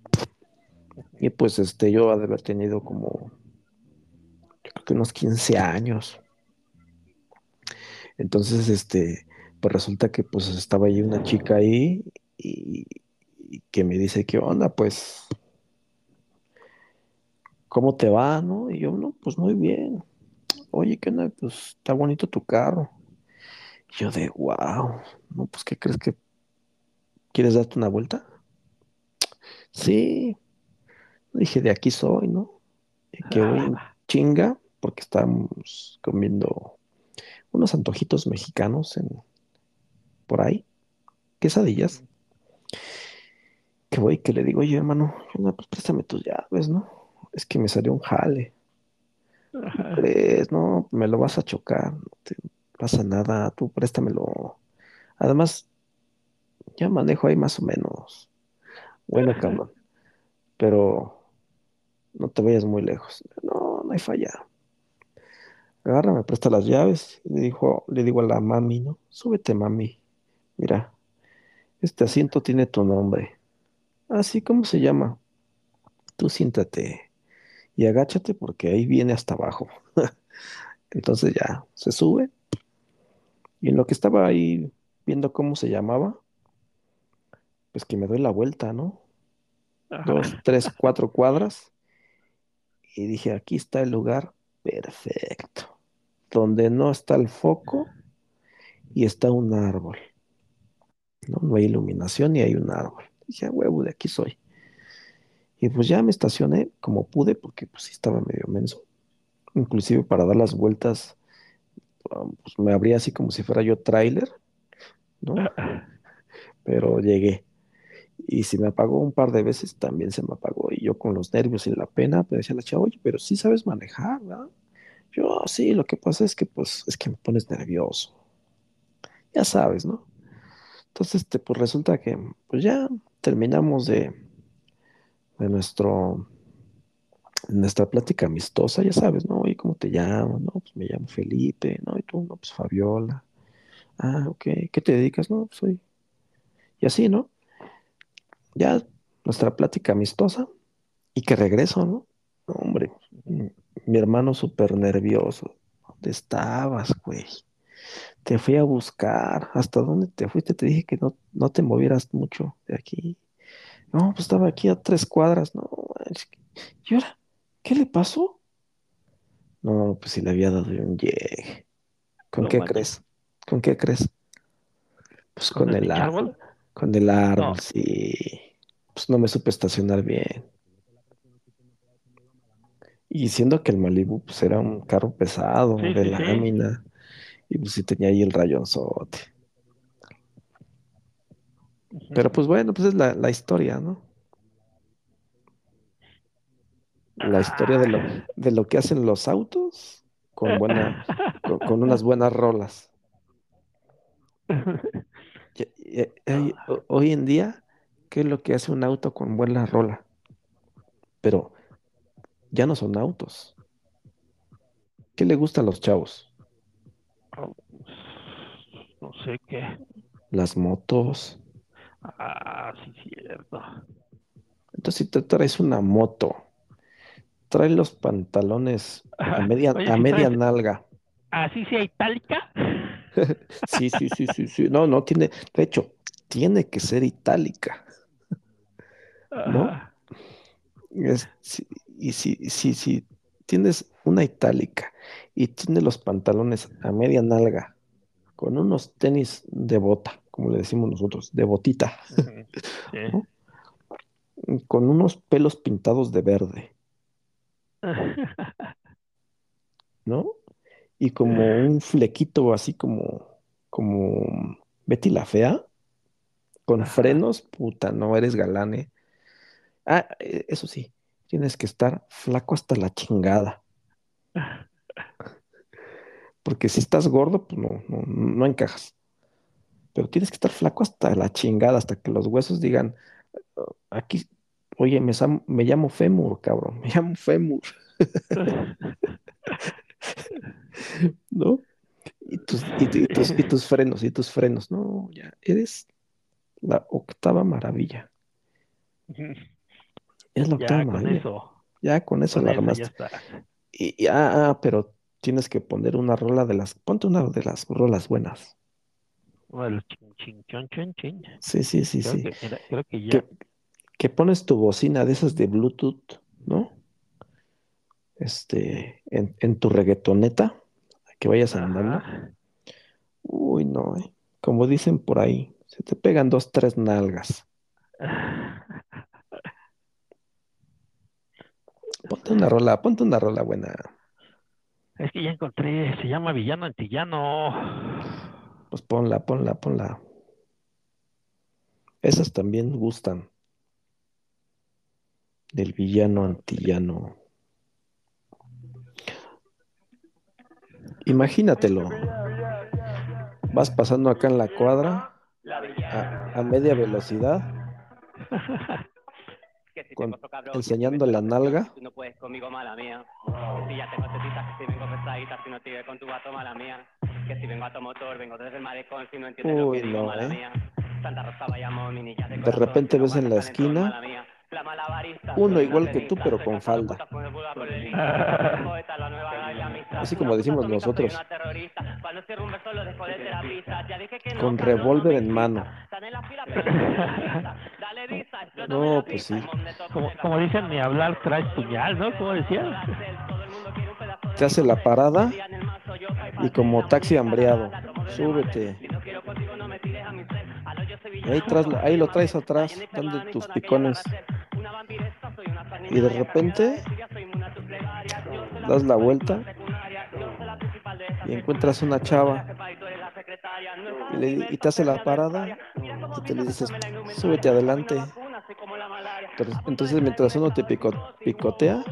Y pues este, yo ha de haber tenido como, yo creo que unos 15 años. Entonces, este, pues resulta que pues estaba ahí una chica ahí y, y que me dice, ¿qué onda? Pues, ¿cómo te va, no? Y yo, no, pues muy bien. Oye, ¿qué onda? Pues está bonito tu carro. Y yo de, wow, no, pues, ¿qué crees que quieres darte una vuelta? Sí. Dije, de aquí soy, ¿no? Y que voy en Ah, chinga, porque estábamos comiendo unos antojitos mexicanos en, por ahí, quesadillas. Que voy, que le digo, oye, hermano, no, pues préstame tus llaves, ¿no? Es que me salió un jale. ajá. ¿Crees? No, me lo vas a chocar, no te pasa nada, tú préstamelo. Además, ya manejo ahí más o menos. Bueno, cabrón, pero no te vayas muy lejos. No, no hay falla. Agarra, me presta las llaves y le dijo, le digo a la mami, ¿no? Súbete, mami. Mira, este asiento tiene tu nombre. Así, ¿cómo se llama? Tú siéntate y agáchate porque ahí viene hasta abajo. Entonces ya se sube. Y en lo que estaba ahí viendo cómo se llamaba, pues que me doy la vuelta, ¿no? Ajá. Dos, tres, cuatro cuadras. Y dije, aquí está el lugar perfecto. Donde no está el foco y está un árbol. No, no hay iluminación y hay un árbol. Dije, "A huevo, de aquí soy. Y pues ya me estacioné como pude, porque pues sí estaba medio menso. Inclusive para dar las vueltas, um, pues me abría así como si fuera yo tráiler, ¿no? Pero llegué. Y si me apagó un par de veces, también se me apagó. Y yo con los nervios y la pena, me decía la chava, oye, pero sí sabes manejar, ¿verdad? Yo, sí, lo que pasa es que, pues, es que me pones nervioso. Ya sabes, ¿no? Entonces, este, pues resulta que, pues ya terminamos de, de nuestro, nuestra plática amistosa, ya sabes, ¿no? Oye, ¿cómo te llamas? No, pues me llamo Felipe, ¿no? Y tú, no, pues Fabiola. Ah, ok. ¿Qué te dedicas? No, pues soy. Y así, ¿no? Ya nuestra plática amistosa y que regreso, ¿no? Hombre, mi hermano súper nervioso. ¿Dónde estabas, güey? Te fui a buscar. ¿Hasta dónde te fuiste? Te dije que no, no te movieras mucho de aquí. No, pues estaba aquí a tres cuadras. No. ¿y ahora? ¿Qué le pasó? No, pues si le había dado un llegue. ¿Con No qué crees? ¿Con qué crees? Pues ¿Con con el árbol. árbol? Con el árbol, No. sí. Pues no me supe estacionar bien. Y siendo que el Malibu pues era un carro pesado, Sí, de sí, sí. lámina, y pues sí tenía ahí el rayonzote. Pero pues bueno, pues es la, la historia, ¿no? La historia de lo, de lo que hacen los autos con buena, con, con unas buenas rolas. Y- y- y- ho- hoy en día, ¿qué es lo que hace un auto con buena rola? Pero ya no son autos. ¿Qué le gusta a los chavos? No sé qué. Las motos. Ah, sí, cierto. Entonces, si te traes una moto, trae los pantalones a media, Oye, a si media traes- nalga. ¿Así sea itálica? Sí, sí, sí, sí, sí. No, no tiene, de hecho, tiene que ser itálica. ¿No? Ajá. Es- si- y si, si, si tienes una itálica y tiene los pantalones a media nalga con unos tenis de bota, como le decimos nosotros, de botita, Ujú. Sí. ¿no? con unos pelos pintados de verde, ¿no? Y como un flequito así como, como Betty la Fea, con frenos, puta, no eres galán, ¿eh? Ah, eh, eso sí, tienes que estar flaco hasta la chingada. Porque si estás gordo, pues no, no, no encajas. Pero tienes que estar flaco hasta la chingada, hasta que los huesos digan, "Oh, aquí, oye, me, me llamo fémur, cabrón, me llamo fémur, ¿no? Y tus, y, tu- y tus, y tus frenos, y tus frenos, no, ya, eres la octava maravilla. Es la octava Ya con maravilla. eso, Ya con eso con la armaste. ya. Y, y- ah, ah, pero tienes que poner una rola de las, ponte una de las rolas buenas. Bueno, chin, chin, chin. Sí, sí, sí, Creo sí. que, creo que ya. Que, que pones tu bocina de esas de Bluetooth, ¿no? Este, en, en tu reggaetoneta, que vayas andando. Ajá. Uy, no, eh. Como dicen por ahí, se te pegan dos, tres nalgas. Ponte una rola, ponte una rola buena. Es que ya encontré, se llama Villano Antillano. Pues ponla, ponla, ponla. Esas también gustan. Del villano antillano. Imagínatelo. Vas pasando acá en la cuadra a, a media velocidad, con- cabrón, enseñando si la nalga. Tú no puedes conmigo, mala mía. Que si ya tengo tetitas, que si vengo pesadita, si no te con tu gato, mala mía. Que si vengo a tu motor, vengo desde el malecón, si no entiendes lo Uy, digo, no, mala ¿eh? mía. Santa Rosa, vayamos, mi niña de De corazón, repente ves en la esquina uno igual que tú, pero con falda. Así como decimos nosotros. Con revólver en mano. no pues sí. Como, como dicen, ni hablar traes puñal, ¿no? Como decían. Te hace la parada y como taxi hambreado. Súbete. Ahí, tras, ahí lo traes atrás, dando tus picones. Y de repente das la vuelta y encuentras una chava y, le- y te hace la parada y te le dices, súbete adelante. Entonces mientras uno te pico- picotea,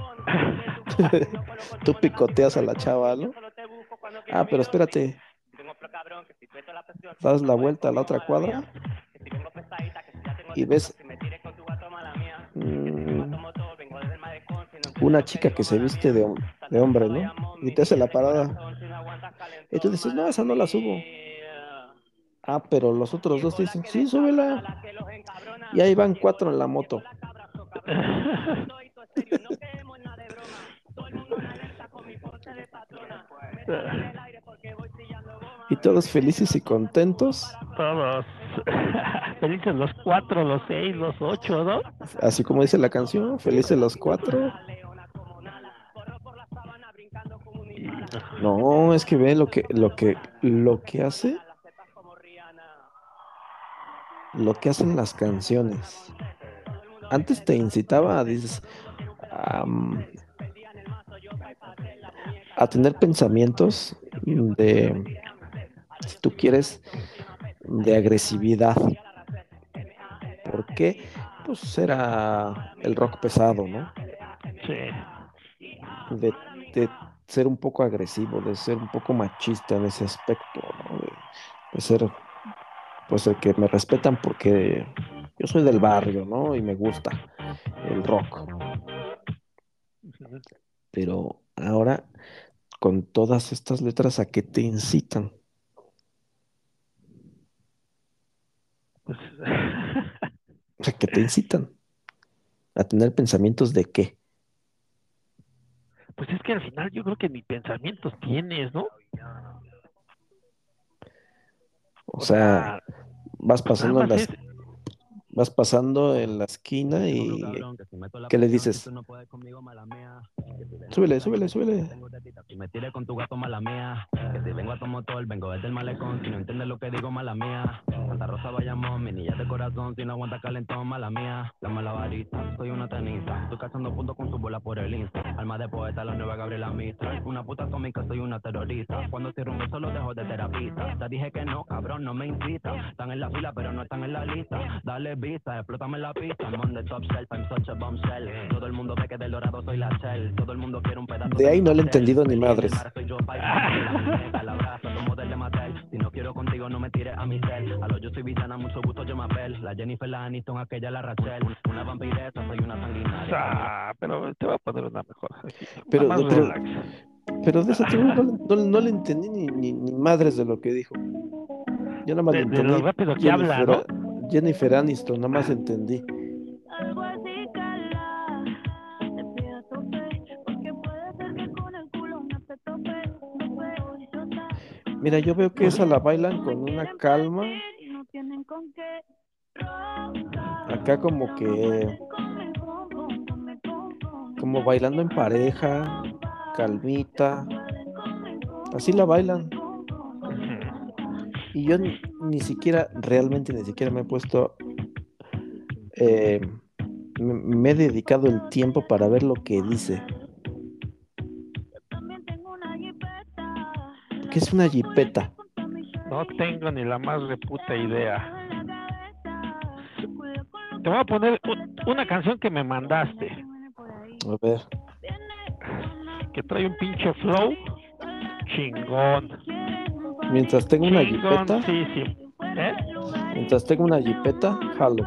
tú picoteas a la chava, ¿no? Ah, pero espérate, das la vuelta a la otra cuadra y ves una chica que se viste de, hom- de hombre, ¿no? Y te hace la parada. Y tú dices, no, esa no la subo. Ah, pero los otros dos dicen, sí, súbela. Y ahí van cuatro en la moto. Y todos felices y contentos, Todos. Felices los cuatro, los seis, los ocho, ¿no? así como dice la canción, felices los cuatro. No, es que ve lo que, lo que, lo que hace, lo que hacen las canciones. Antes te incitaba a, dices, am, a tener pensamientos de, si tú quieres, de agresividad. ¿Por qué? Pues era el rock pesado, ¿no? Sí. de, de ser un poco agresivo, de ser un poco machista en ese aspecto, ¿no? de, de ser pues el que me respetan porque yo soy del barrio, ¿no? Y me gusta el rock. Pero ahora con todas estas letras a qué te incitan. Pues, A qué te incitan. A tener pensamientos de qué. Pues es que al final yo creo que ni pensamientos tienes, ¿no? O sea, vas pasando en más las, es- vas pasando en la esquina y ¿qué le dices? Súbele, súbele, súbele. Si me tires con tu gato, mala mía. Que si vengo a tu motor, vengo desde el malecón. Si no entiendes lo que digo, mala mía. Santa Rosa vayamos, mi niña de corazón. Si no aguanta calentón, mala mía. La mala varita, soy una tenista. Estoy cazando puntos con su bola por el Insta. Alma de poeta, la nueva Gabriela Mistral. Una puta atómica, soy una terrorista. Cuando estoy rumbo, solo dejo de terapista. Te dije que no, cabrón, no me incita. Están en la fila, pero no están en la lista. Dale vista, explótame la pista. I'm on the top shelf, I'm such a bombshell. Todo el mundo ve que del dorado soy la shell. Todo el mundo quiere un pedazo De ahí no le he entendido ni madres. Si no quiero contigo, no me tires a mi cel. A lo yo soy villana, mucho gusto, yo me apel. La Jennifer, la Aniston, aquella, la Rachel. Una vampiresa, soy una sanguinaria. Ah, pero te voy a poner una mejor. Pero, Más pero, relax. pero de esa no, no, no le entendí ni, ni, ni madres de lo que dijo. Yo nada más De- le de entendí. lo rápido que habla, Jennifer Aniston, nada más entendí. Mira, yo veo que esa la bailan con una calma. Acá como que, como bailando en pareja, calmita. Así la bailan. Y yo ni, siquiera, realmente ni siquiera me he puesto, eh, me, me he dedicado el tiempo para ver lo que dice. ¿Qué es una jipeta? No tengo ni la más reputa idea. Te voy a poner una canción que me mandaste, A ver, que trae un pinche flow chingón. Mientras tengo una jipeta, sí, sí. ¿Eh? mientras tengo una jipeta, jalo.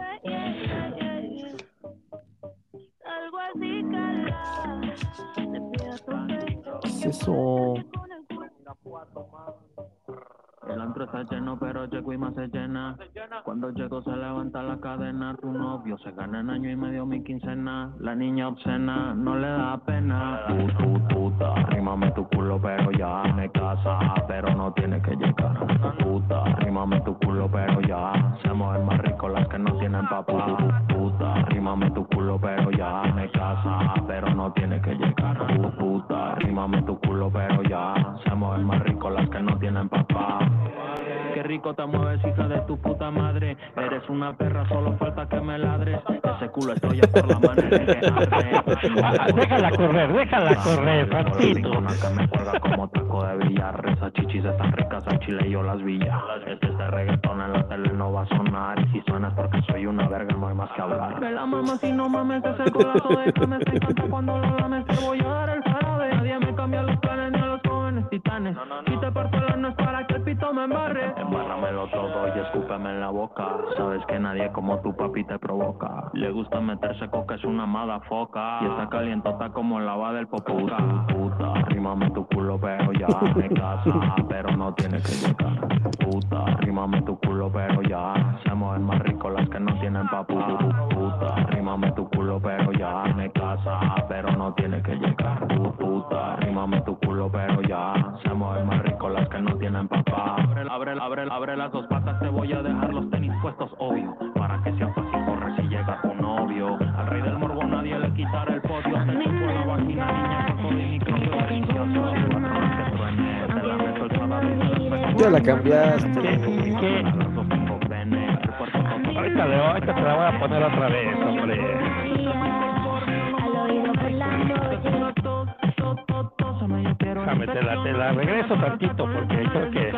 ¿Qué es eso? Lleno, pero llego y más se llena. Cuando llego se levanta la cadena. Tu novio se gana en año y medio mi quincena. La niña obscena no le da pena. Tu, puta, rímame tu culo, pero ya me casa. Pero no tiene que llegar. Puta, rímame tu culo, pero ya. Se mueven más rico las que no tienen papá. Puta, rímame tu culo, pero ya me casa. Pero no tiene que llegar. Puta, rímame tu culo, pero rico te mueves, hija de tu puta madre. Eres una perra, solo falta que me ladres. Ese culo estoy ya por la manera que arde. Déjala correr, déjala correr, ratito. que me cuelga como taco de billar. Esas chichis están ricas al chile y yo las villa. Este, este reggaetón en la tele no va a sonar. Y si suena es porque soy una verga, no hay más que hablar. Me la mamas si no mames, es el golazo de me te encanta cuando lo lames. Te voy a dar el jarabe. Nadie me cambia los planes ni a los jóvenes titanes. Si te parto la no es para que me. Embárramelo todo y escúpeme en la boca. Sabes que nadie como tu papi te provoca. Le gusta meterse coca, es una amada foca. Y está calientota como lava del popuca. Puta, rímame tu culo, pero ya me casa. Pero no tiene que llegar. Puta, rímame tu culo, pero ya. Se mueven más rico las que no tienen papá. Puta, rímame tu culo, pero ya me casa. Pero no tiene que llegar. Puta, rímame tu culo, pero ya. Se mueven más rico las que no tienen papá. Abre, abre, abre, abre las dos patas, te voy a dejar los tenis puestos, obvio. Para que sea fácil correr si llega tu novio. Al rey del morbo nadie le quitará el podio. Te chupo la vagina, niña, con todo y microbio delicioso. Te la meto el sábado. Ya la cambiaste. ¿Qué? Ahorita, le, ahorita te la voy a poner otra vez, hombre. Déjame, te la, te la regreso tantito porque creo que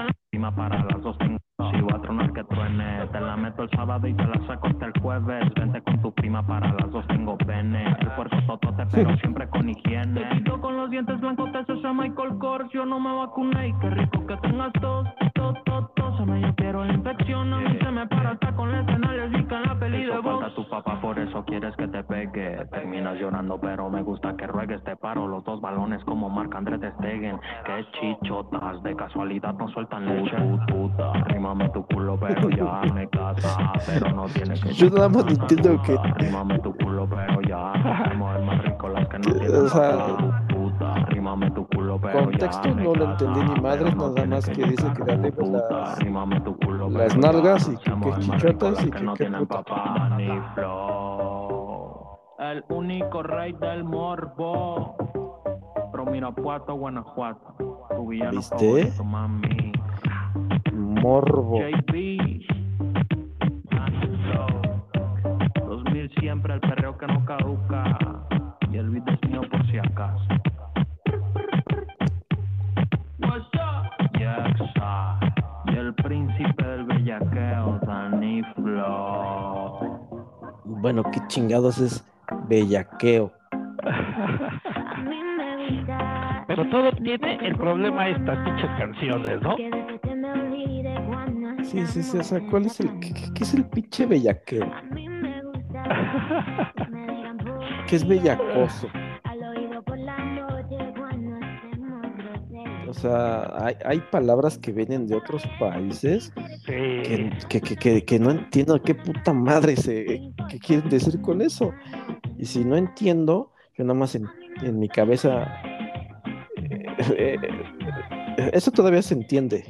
Para las dos tengo si va a tronar que truene. Te la meto el sábado y te la saco hasta el jueves. Vente con tu prima para las dos tengo pene. El puerco totote pero siempre con higiene. Te quito con los dientes blancos te haces a Michael Kors Yo no me vacuné y qué rico que tengas tos Tos, tos, tos, me yo quiero la infección A mí se me para hasta con la escena alérgica en la peli de voz tu papá por eso quieres que te pegue. Terminas llorando pero me gusta que ruegues Te paro los dos balones como Marc André te Stegen Que chichotas de casualidad no sueltan leche Puta, rímame tu culo pero ya me casa Pero no tiene que Yo nada más entiendo que Rímame tu culo pero ya Somos el más rico las que no tienen O sea, papá. Puta, rímame tu culo pero contexto no lo entendí ni no nada más que dice que arriba Puta, las- nalgas y que más chichotas y que tienen puta. papá ni flow. El único rey del morbo. Pero mira, Puerto, Guanajuato. Tu villano ¿Viste? favorito, mami. Morbo. JB. Flow. 2000 siempre el perreo que no caduca. Y el beat es mío por si acaso. What's up? Yexa. Y el príncipe del bellaqueo, Danny Flow. Bueno, qué chingados es bellaqueo. Pero todo tiene el problema estas pinches canciones, ¿no? Sí, sí, sí. O sea, ¿cuál es el, qué, qué- es el pinche bellaqueo? ¿Qué es bellacoso? O sea, hay, hay palabras que vienen de otros países Sí. que, que, que, que- que no entiendo qué puta madre se qué quieren decir con eso. Y si no entiendo, yo nada más en, en mi cabeza eh, eh, eso todavía se entiende.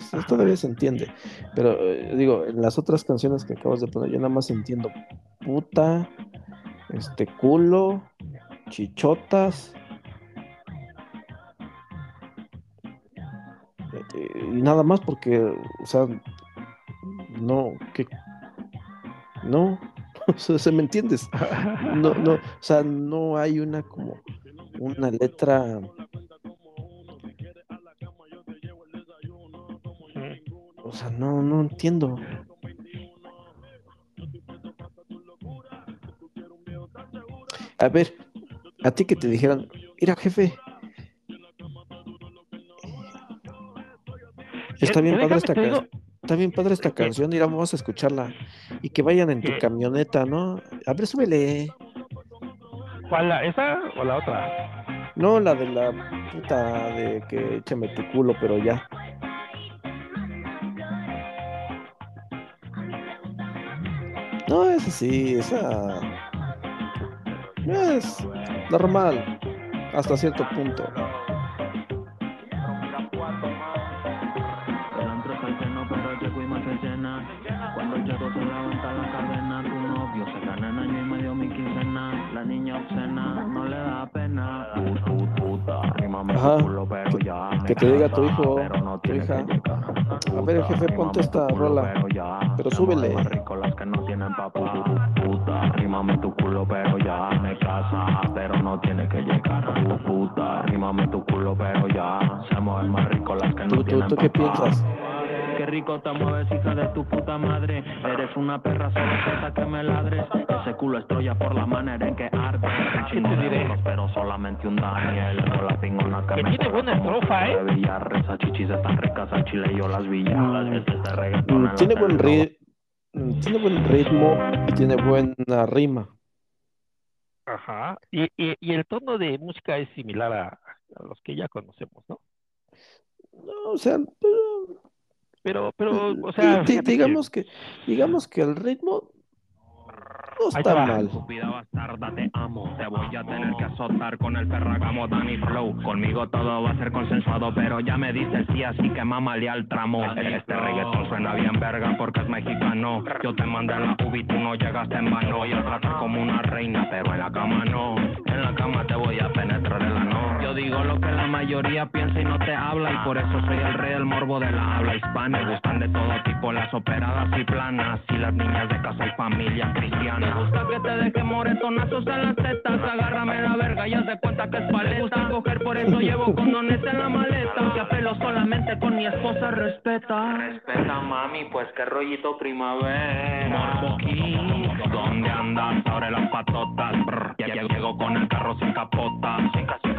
Eso todavía se entiende. Pero eh, digo, en las otras canciones que acabas de poner, yo nada más entiendo puta, este culo, chichotas. y nada más porque, o sea, no, que no, o sea, ¿se me entiendes? No, no, o sea, no hay una como una letra, o sea, no, no entiendo. A ver, a ti que te dijeran, mira, jefe. Está bien padre esta canción. Está bien padre esta ¿Qué? canción, mira, vamos a escucharla. Y que vayan en tu camioneta, ¿no? A ver, súbele. ¿Cuál la, esa o la otra? No, la de la puta de que échame tu culo, pero ya. No, esa sí, esa es normal hasta cierto punto. Ajá, tu culo, pero que- ya que me te diga tu hijo, pero no tu hija. A ver, jefe, ponte esta culo, rola, pero ya. pero Se súbele. mueven más rico las que no tienen papá. Puta, rímame tu culo, pero ya me casa, pero no tiene que llegar. Pu- Puta, rímame tu culo, pero ya. Más rico las que no ¿Tú, tú, qué piensas? Qué rico te mueves, hija de tu puta madre. Eres una perra, solo que me ladres. Ese culo estroya por la manera en que arde. Chingo te diré? bolos, pero solamente un Daniel. Con la pingona que Que me tiene buena estrofa, ¿eh? de Villar. Esas chichis están ricas al chile, yo las vi. Las veces de reggaetón en la Tiene buen ri- mm, tiene buen ritmo y tiene buena rima. Ajá. Y, y, y el tono de música es similar a, a los que ya conocemos, ¿no? No, o sea, pero- Pero, o sea, digamos que, digamos que el ritmo no está va. mal. Estúpida bastarda, te amo. Te voy a tener que azotar con el ferragamo Danny Flow. Conmigo todo va a ser consensuado, pero ya me dices sí, así que mámale al tramo. Este reggaetón suena bien verga porque es mexicano. Yo te mandé la ubi, tú no llegaste en vano. Voy a tratar como una reina, pero en la cama no. En la cama te voy a penetrar el ano. Yo digo lo que la mayoría piensa y no te habla. Y por eso soy el rey del morbo de la habla hispana. Me gustan de todo tipo, las operadas y planas. Y las niñas de casa y familia cristiana. Me gusta que te deje moretonazos en las tetas. Agárrame la verga y haz de cuenta que es paleta. Me gusta coger, por eso llevo condones en la maleta. Aunque apelo solamente con mi esposa, respeta. Respeta, mami, pues qué rollito primavera. Morbo ¿dónde andas? Abre las patotas. Brr, ya ya llego con el carro sin capota.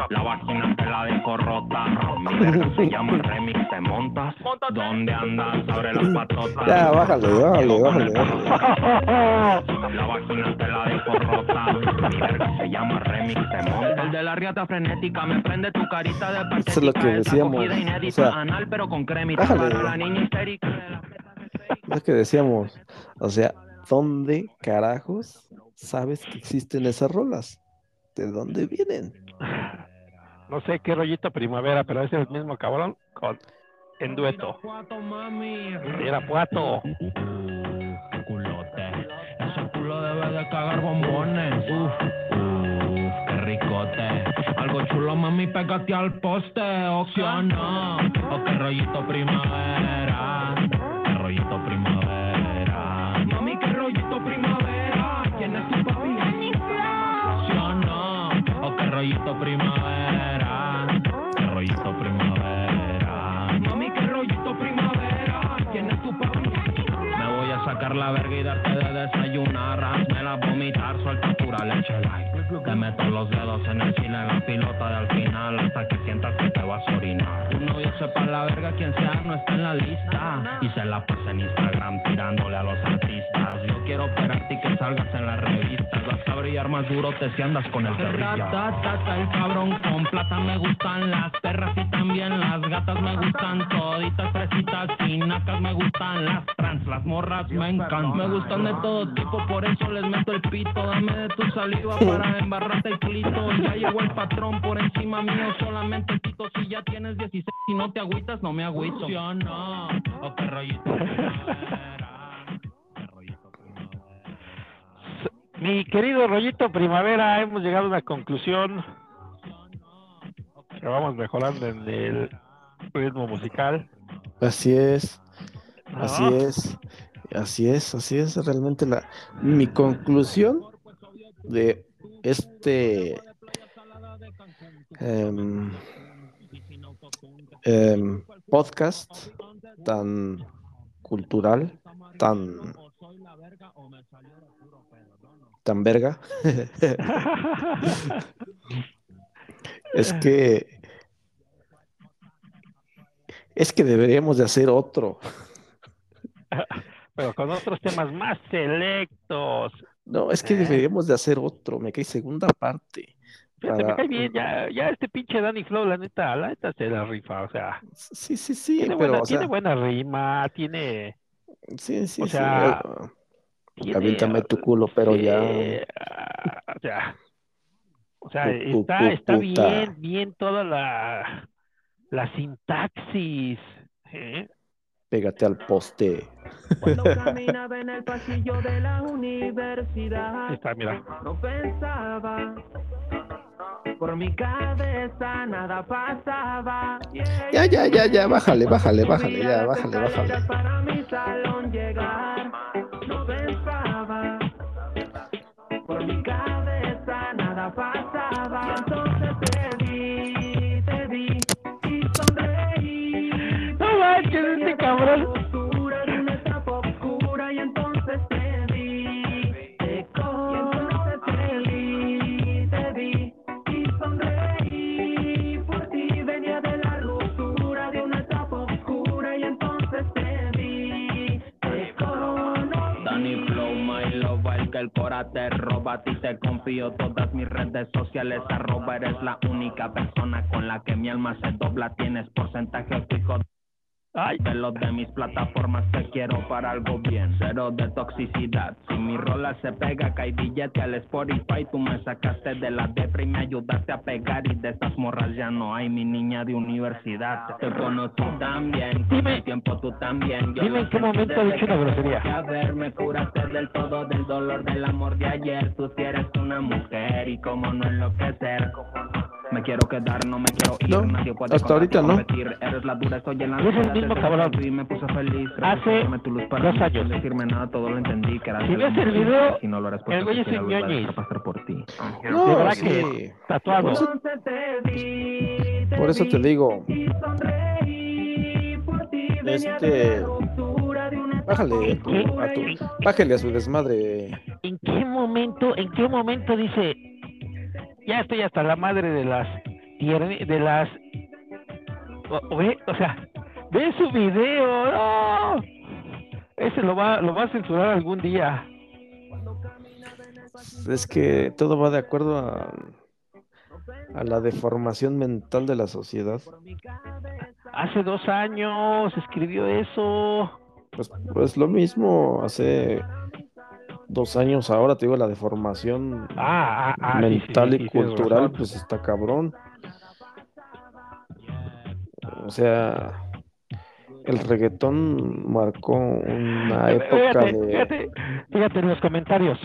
La vagina te la dejo rota. Mi verga se llama remix, ¿te montas? ¿Dónde andas? Abre las patotas. Ya, bájale, bájale, bájale, la vagina te la dejo rota. Mi verga se llama remix, te monta. El de la riata frenética me prende tu carita de Eso es lo que patética, decíamos, o sea, anal pero con cremita bájale. para la niña histérica de la Es lo que decíamos. O sea, ¿dónde carajos sabes que existen esas rolas? ¿De dónde vienen? No sé qué rollito primavera, pero es el mismo cabrón con en dueto. Era Puato. culote. Ese culo debe de cagar bombones. Uf, uf, qué ricote. Al algo chulo, mami, pégate al poste, o o no. O qué rollito primavera, la verga y darte de desayunar, hazmela vomitar, suelta pura leche light. Te meto los dedos en el cine, la pilota de al final, hasta que sientas que te vas a orinar. Tu novio sepa la verga, quien sea, no está en la lista. Y se la pasa en Instagram tirándole a los artistas. Yo quiero operarte y que salgas en las revistas. Vas a brillar más duro te si andas con el. Tata, el cabrón con plata me gustan las perras y también las gatas me gustan toditas fresitas y nacas me gustan las trans, las morras me encantan. Me gustan de todo tipo, por eso les meto el pito. Dame de tu saliva para embarrarte el clito. Ya llegó el patrón por encima mío, solamente quito si ya tienes 16. Si no te agüitas, no me agüito. ¿Sí o no? O qué Mi querido Rollito Primavera, hemos llegado a una conclusión. Que vamos mejorando en el ritmo musical. Así es, así es, así es, así es realmente la mi conclusión de este em, em, podcast tan cultural, tan tan verga, es que es que deberíamos de hacer otro. Pero con otros temas más selectos. No, es que ¿Eh? deberíamos de hacer otro, me cae segunda parte. Fíjate, me cae bien, ya, ya este pinche Danny Flow, la neta, la neta se la rifa, o sea, Sí, sí, sí, tiene, pero buena, o sea, tiene buena rima, tiene, sí, sí, o sí, sea, eh, tiene, aviéntame tu culo, pero sí, ya, ah, o sea, o está, está bien, bien toda la, la sintaxis, ¿eh? pégate al poste. Cuando caminaba en el pasillo de la Ahí universidad, está, mira. no pensaba. Por mi cabeza nada pasaba. Ya, ya, ya, ya, bájale, bájale, bájale, ya, bájale, bájale. escaleras Para mi salón llegar, love, el que el cora te roba, a ti te confío todas mis redes sociales, arroba, eres la única persona con la que mi alma se dobla, tienes porcentaje fijo Ay, de los de mis plataformas te quiero para algo bien, cero de toxicidad. Si mi rola se pega, cae billete al Spotify. Tú me sacaste de la depre y me ayudaste a pegar. Y de estas morras ya no hay, mi niña de universidad. Te conocí también, con el tiempo tú también. Yo dime en qué momento he dicho una grosería. A ver, me curaste del todo del dolor del amor de ayer. Tú sí eres una mujer y cómo no enloquecer. Me quiero quedar, no me quiero ir. No, Nadie puede hasta ahorita no. competir. Eres la dura, estoy en la Es el luna, mismo desde cabrón. que te vi me puse feliz. Hace Regálame tu luz para dos años. Sin decirme nada, todo lo entendí. Que era Si ves el video, Si no lo eres el güey es un ñoñis. por ti. de No, verdad sí, que tatuado. Te por eso te digo, Este, bájale a tu, bájale a su desmadre. ¿En qué momento, en qué momento dice, ya estoy hasta la madre de las de las, o ve, o sea, ve su video, no, ese lo va, lo va a censurar algún día. Es que todo va de acuerdo a, a la deformación mental de la sociedad. Hace dos años escribió eso. Pues, pues lo mismo, hace dos años ahora, te digo, la deformación Ah, ah, ah, sí, sí, mental sí, y sí, cultural, pues está cabrón. O sea, el reggaetón marcó una época Fíjate, de... fíjate, fíjate en los comentarios.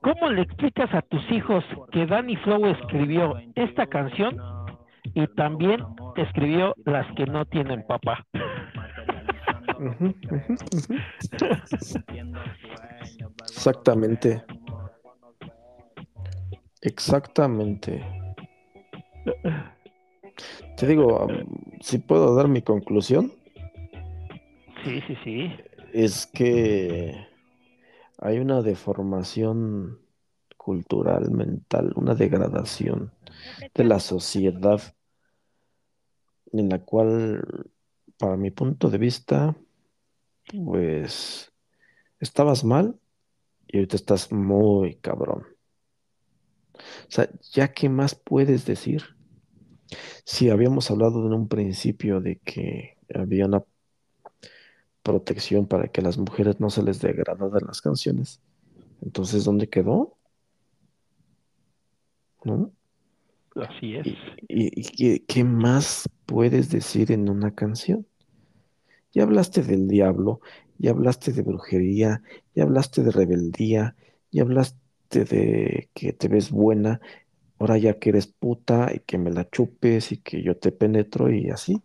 ¿Cómo le explicas a tus hijos que Danny Flow escribió esta canción y también escribió las que no tienen papá? Ujú, ujú, ujú. Exactamente. Exactamente. Te digo, si puedo dar mi conclusión, Sí, sí, sí. es que hay una deformación cultural, mental, una degradación de la sociedad en la cual, para mi punto de vista, pues estabas mal y ahorita estás muy cabrón. O sea, ¿ya qué más puedes decir? Si habíamos hablado en un principio de que había una protección para que a las mujeres no se les degradaran las canciones, entonces ¿dónde quedó? ¿No? Así es. ¿Y, y- y qué, qué más puedes decir en una canción? Ya hablaste del diablo, ya hablaste de brujería, ya hablaste de rebeldía, ya hablaste de que te ves buena, ahora ya que eres puta y que me la chupes y que yo te penetro y así.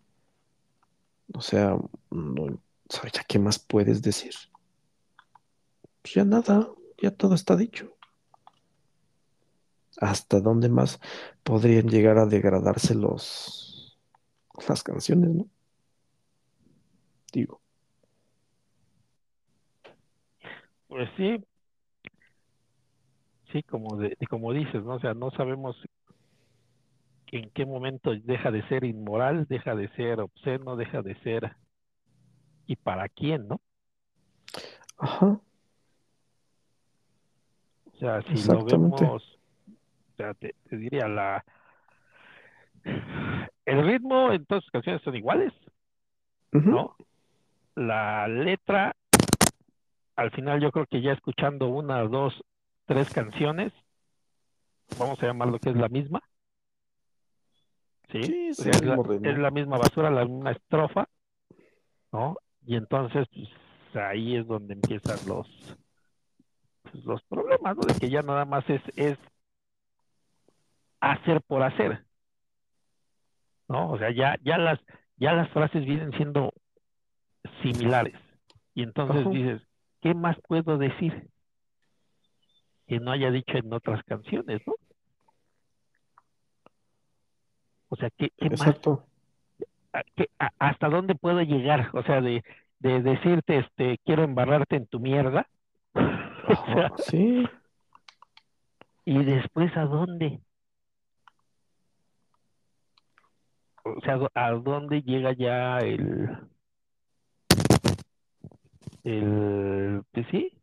O sea, no, ¿sabes ya qué más puedes decir? Pues ya nada, ya todo está dicho. ¿Hasta dónde más podrían llegar a degradarse los las canciones, no? Digo. Pues sí. Sí, como de, como dices, ¿no? O sea, no sabemos en qué momento deja de ser inmoral, deja de ser obsceno, deja de ser y para quién, ¿no? Ajá, O sea, si lo vemos, o sea, te, te diría la el ritmo en todas sus canciones son iguales, ¿no? La letra, al final yo creo que ya escuchando una, dos, tres canciones, vamos a llamarlo que es la misma. ¿Sí? Es la, es misma basura, la misma estrofa, ¿no? Y entonces, pues, ahí es donde empiezan los, pues, los problemas, ¿no? De que ya nada más es, es hacer por hacer, ¿no? O sea, ya, ya las, ya las frases vienen siendo similares. Y entonces Ajá. dices, ¿qué más puedo decir que no haya dicho en otras canciones, ¿no? O sea, ¿qué, qué más Exacto. a- qué- a- hasta dónde puedo llegar, o sea, de, de decirte, este, quiero embarrarte en tu mierda, o sea, Ajá, sí, y después a dónde, o sea, a dónde llega ya el, el, pues sí,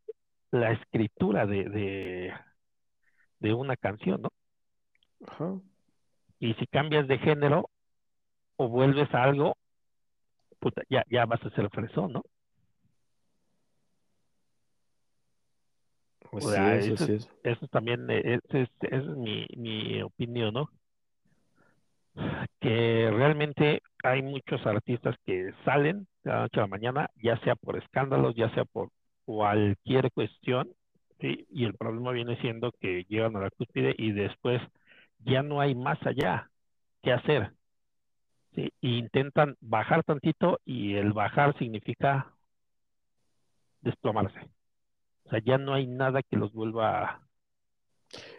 la escritura de, de, de una canción, ¿no? ajá. Y si cambias de género o vuelves a algo, puta, ya, ya vas a ser fresón, ¿no? O Así sea, es, eso, así es. eso también, eh, ese es, esa es mi, mi opinión, ¿no? Que realmente hay muchos artistas que salen de la noche a la mañana, ya sea por escándalos, ya sea por cualquier cuestión, ¿sí? Y el problema viene siendo que llegan a la cúspide y después ya no hay más allá que hacer, ¿sí? Y intentan bajar tantito y el bajar significa desplomarse. O sea, ya no hay nada que los vuelva a,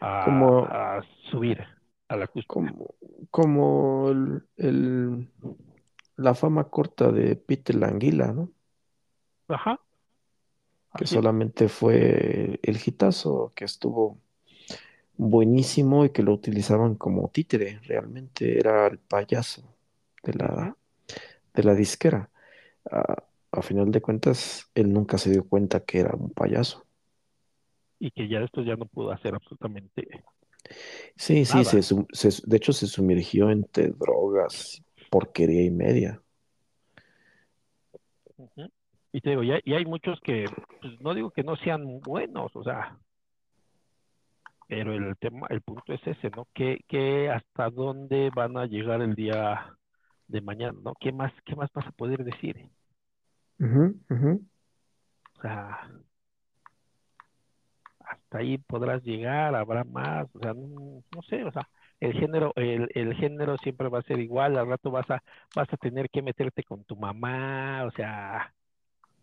a- Como- a subir a la cúspide. Como, como el, el- la fama corta de Peter Languila, ¿no? Ajá. Que Así solamente fue el hitazo que estuvo buenísimo y que lo utilizaban como títere. Realmente era el payaso de la, de la disquera. A, a final de cuentas, él nunca se dio cuenta que era un payaso. Y que ya después ya no pudo hacer absolutamente Sí, sí, se- de hecho se sumergió entre drogas, porquería y media. Y te digo, y hay, y hay muchos que, pues, no digo que no sean buenos, o sea, pero el tema, el punto es ese, ¿no? Que, que hasta dónde van a llegar el día de mañana, ¿no? ¿Qué más, qué más vas a poder decir? O sea, hasta ahí podrás llegar, habrá más, o sea, no, no sé, o sea, el género, el, el género siempre va a ser igual, al rato vas a, vas a tener que meterte con tu mamá, o sea,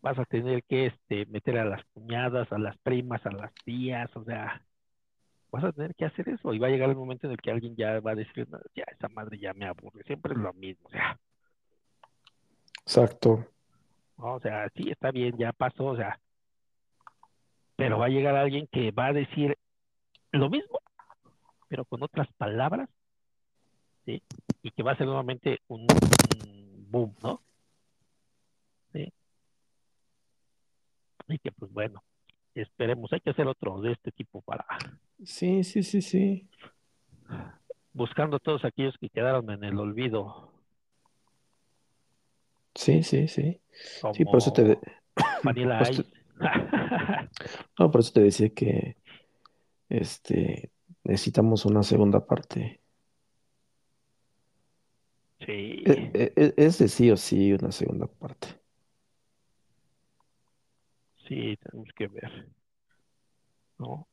vas a tener que este meter a las cuñadas, a las primas, a las tías, o sea, vas a tener que hacer eso y va a llegar el momento en el que alguien ya va a decir, "No, ya esa madre ya me aburre, siempre es lo mismo, o sea, Exacto. ¿no? O sea, sí, está bien, ya pasó, o sea, pero va a llegar alguien que va a decir lo mismo, pero con otras palabras, ¿sí? Y que va a ser nuevamente un, un boom, ¿no? Sí. Y que pues bueno, esperemos, hay que hacer otro de este tipo para Sí, sí, sí, sí. buscando a todos aquellos que quedaron en el olvido, Sí, sí, sí. Sí, por eso te, Vanilla Ice. no, por eso te decía que este necesitamos una segunda parte. Sí, E- e- e- Es de sí o sí una segunda parte. sí, tenemos que ver, ¿no?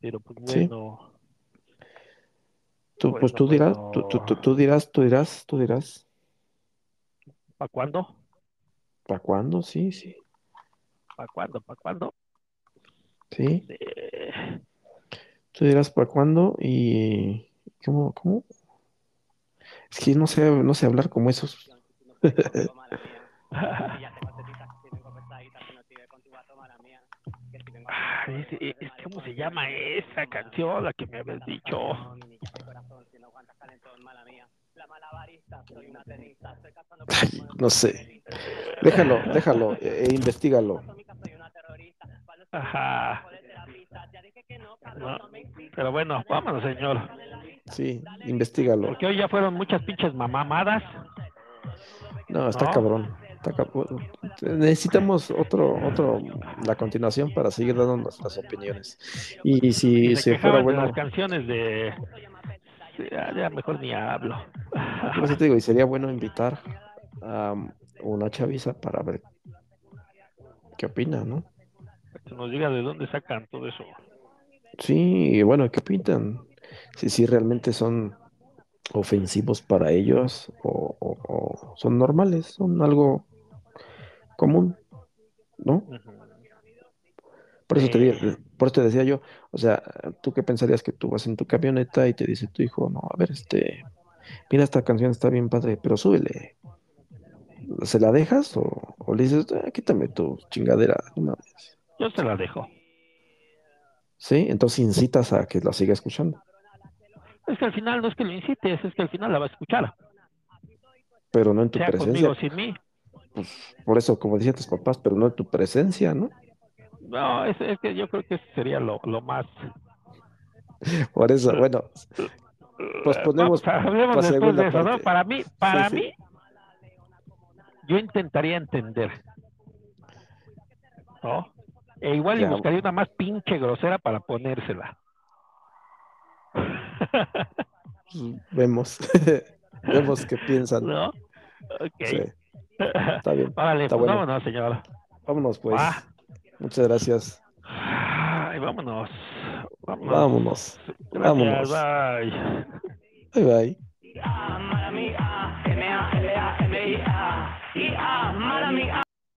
Pero pues Sí. bueno, Tú, pues tú dirás, tú, tú, tú, tú dirás, tú dirás, tú dirás. ¿para cuándo? ¿Para cuándo? Sí, sí, ¿Para cuándo? ¿Para cuándo? sí. Eh, Tú dirás para cuándo y cómo, cómo. Es que no sé, no sé hablar como esos. Ay, es- es- es- ¿Cómo se llama esa canción? La que me habías dicho. Ay, no sé. Déjalo, déjalo, e, e investigalo. Ajá. No, pero bueno, vámonos, señor. Sí, investigalo. Porque hoy ya fueron muchas pinches mamamadas. No, está ¿No? cabrón. está cabrón. Necesitamos otro, otro, la continuación para seguir dando nuestras opiniones. Y si se se fuera de bueno, las canciones de... Sí, Ya, ya mejor ni hablo. por eso te digo, y sería bueno invitar a una chaviza para ver qué opina, ¿no? Nos diga de dónde sacan todo eso. Sí, bueno, ¿qué opinan? Si sí realmente son ofensivos para ellos o, o- o son normales, son algo común, ¿no? Por eso te por eso te decía yo, o sea, ¿tú qué pensarías que tú vas en tu camioneta y te dice tu hijo, no, a ver, este, mira, esta canción está bien padre, pero súbele. ¿Se la dejas o, o le dices, "Ah, quítame tu chingadera? no mames"? Yo se la dejo. Sí, entonces incitas a que la siga escuchando, Es que al final no es que lo incites, es que al final la va a escuchar. pero no en tu Sea presencia. conmigo sin mí. Por eso, como decían tus papás, pero no en tu presencia, ¿no? No, es, es que yo creo que eso sería lo, lo más... Por eso, bueno, pues ponemos hablemos pa' después segunda de eso, ¿no? Para mí, para Sí, sí. mí, yo intentaría entender. ¿No? E igual y Ya. buscaría una más pinche grosera para ponérsela. Vemos, vemos qué piensan. ¿No? Ok. Sí, está bien. Órale, está pues bueno. vámonos, señor. Vámonos, pues. Ah. Muchas gracias. Ay, vámonos. Vámonos. Vámonos. Gracias, Vámonos. bye. Bye, bye.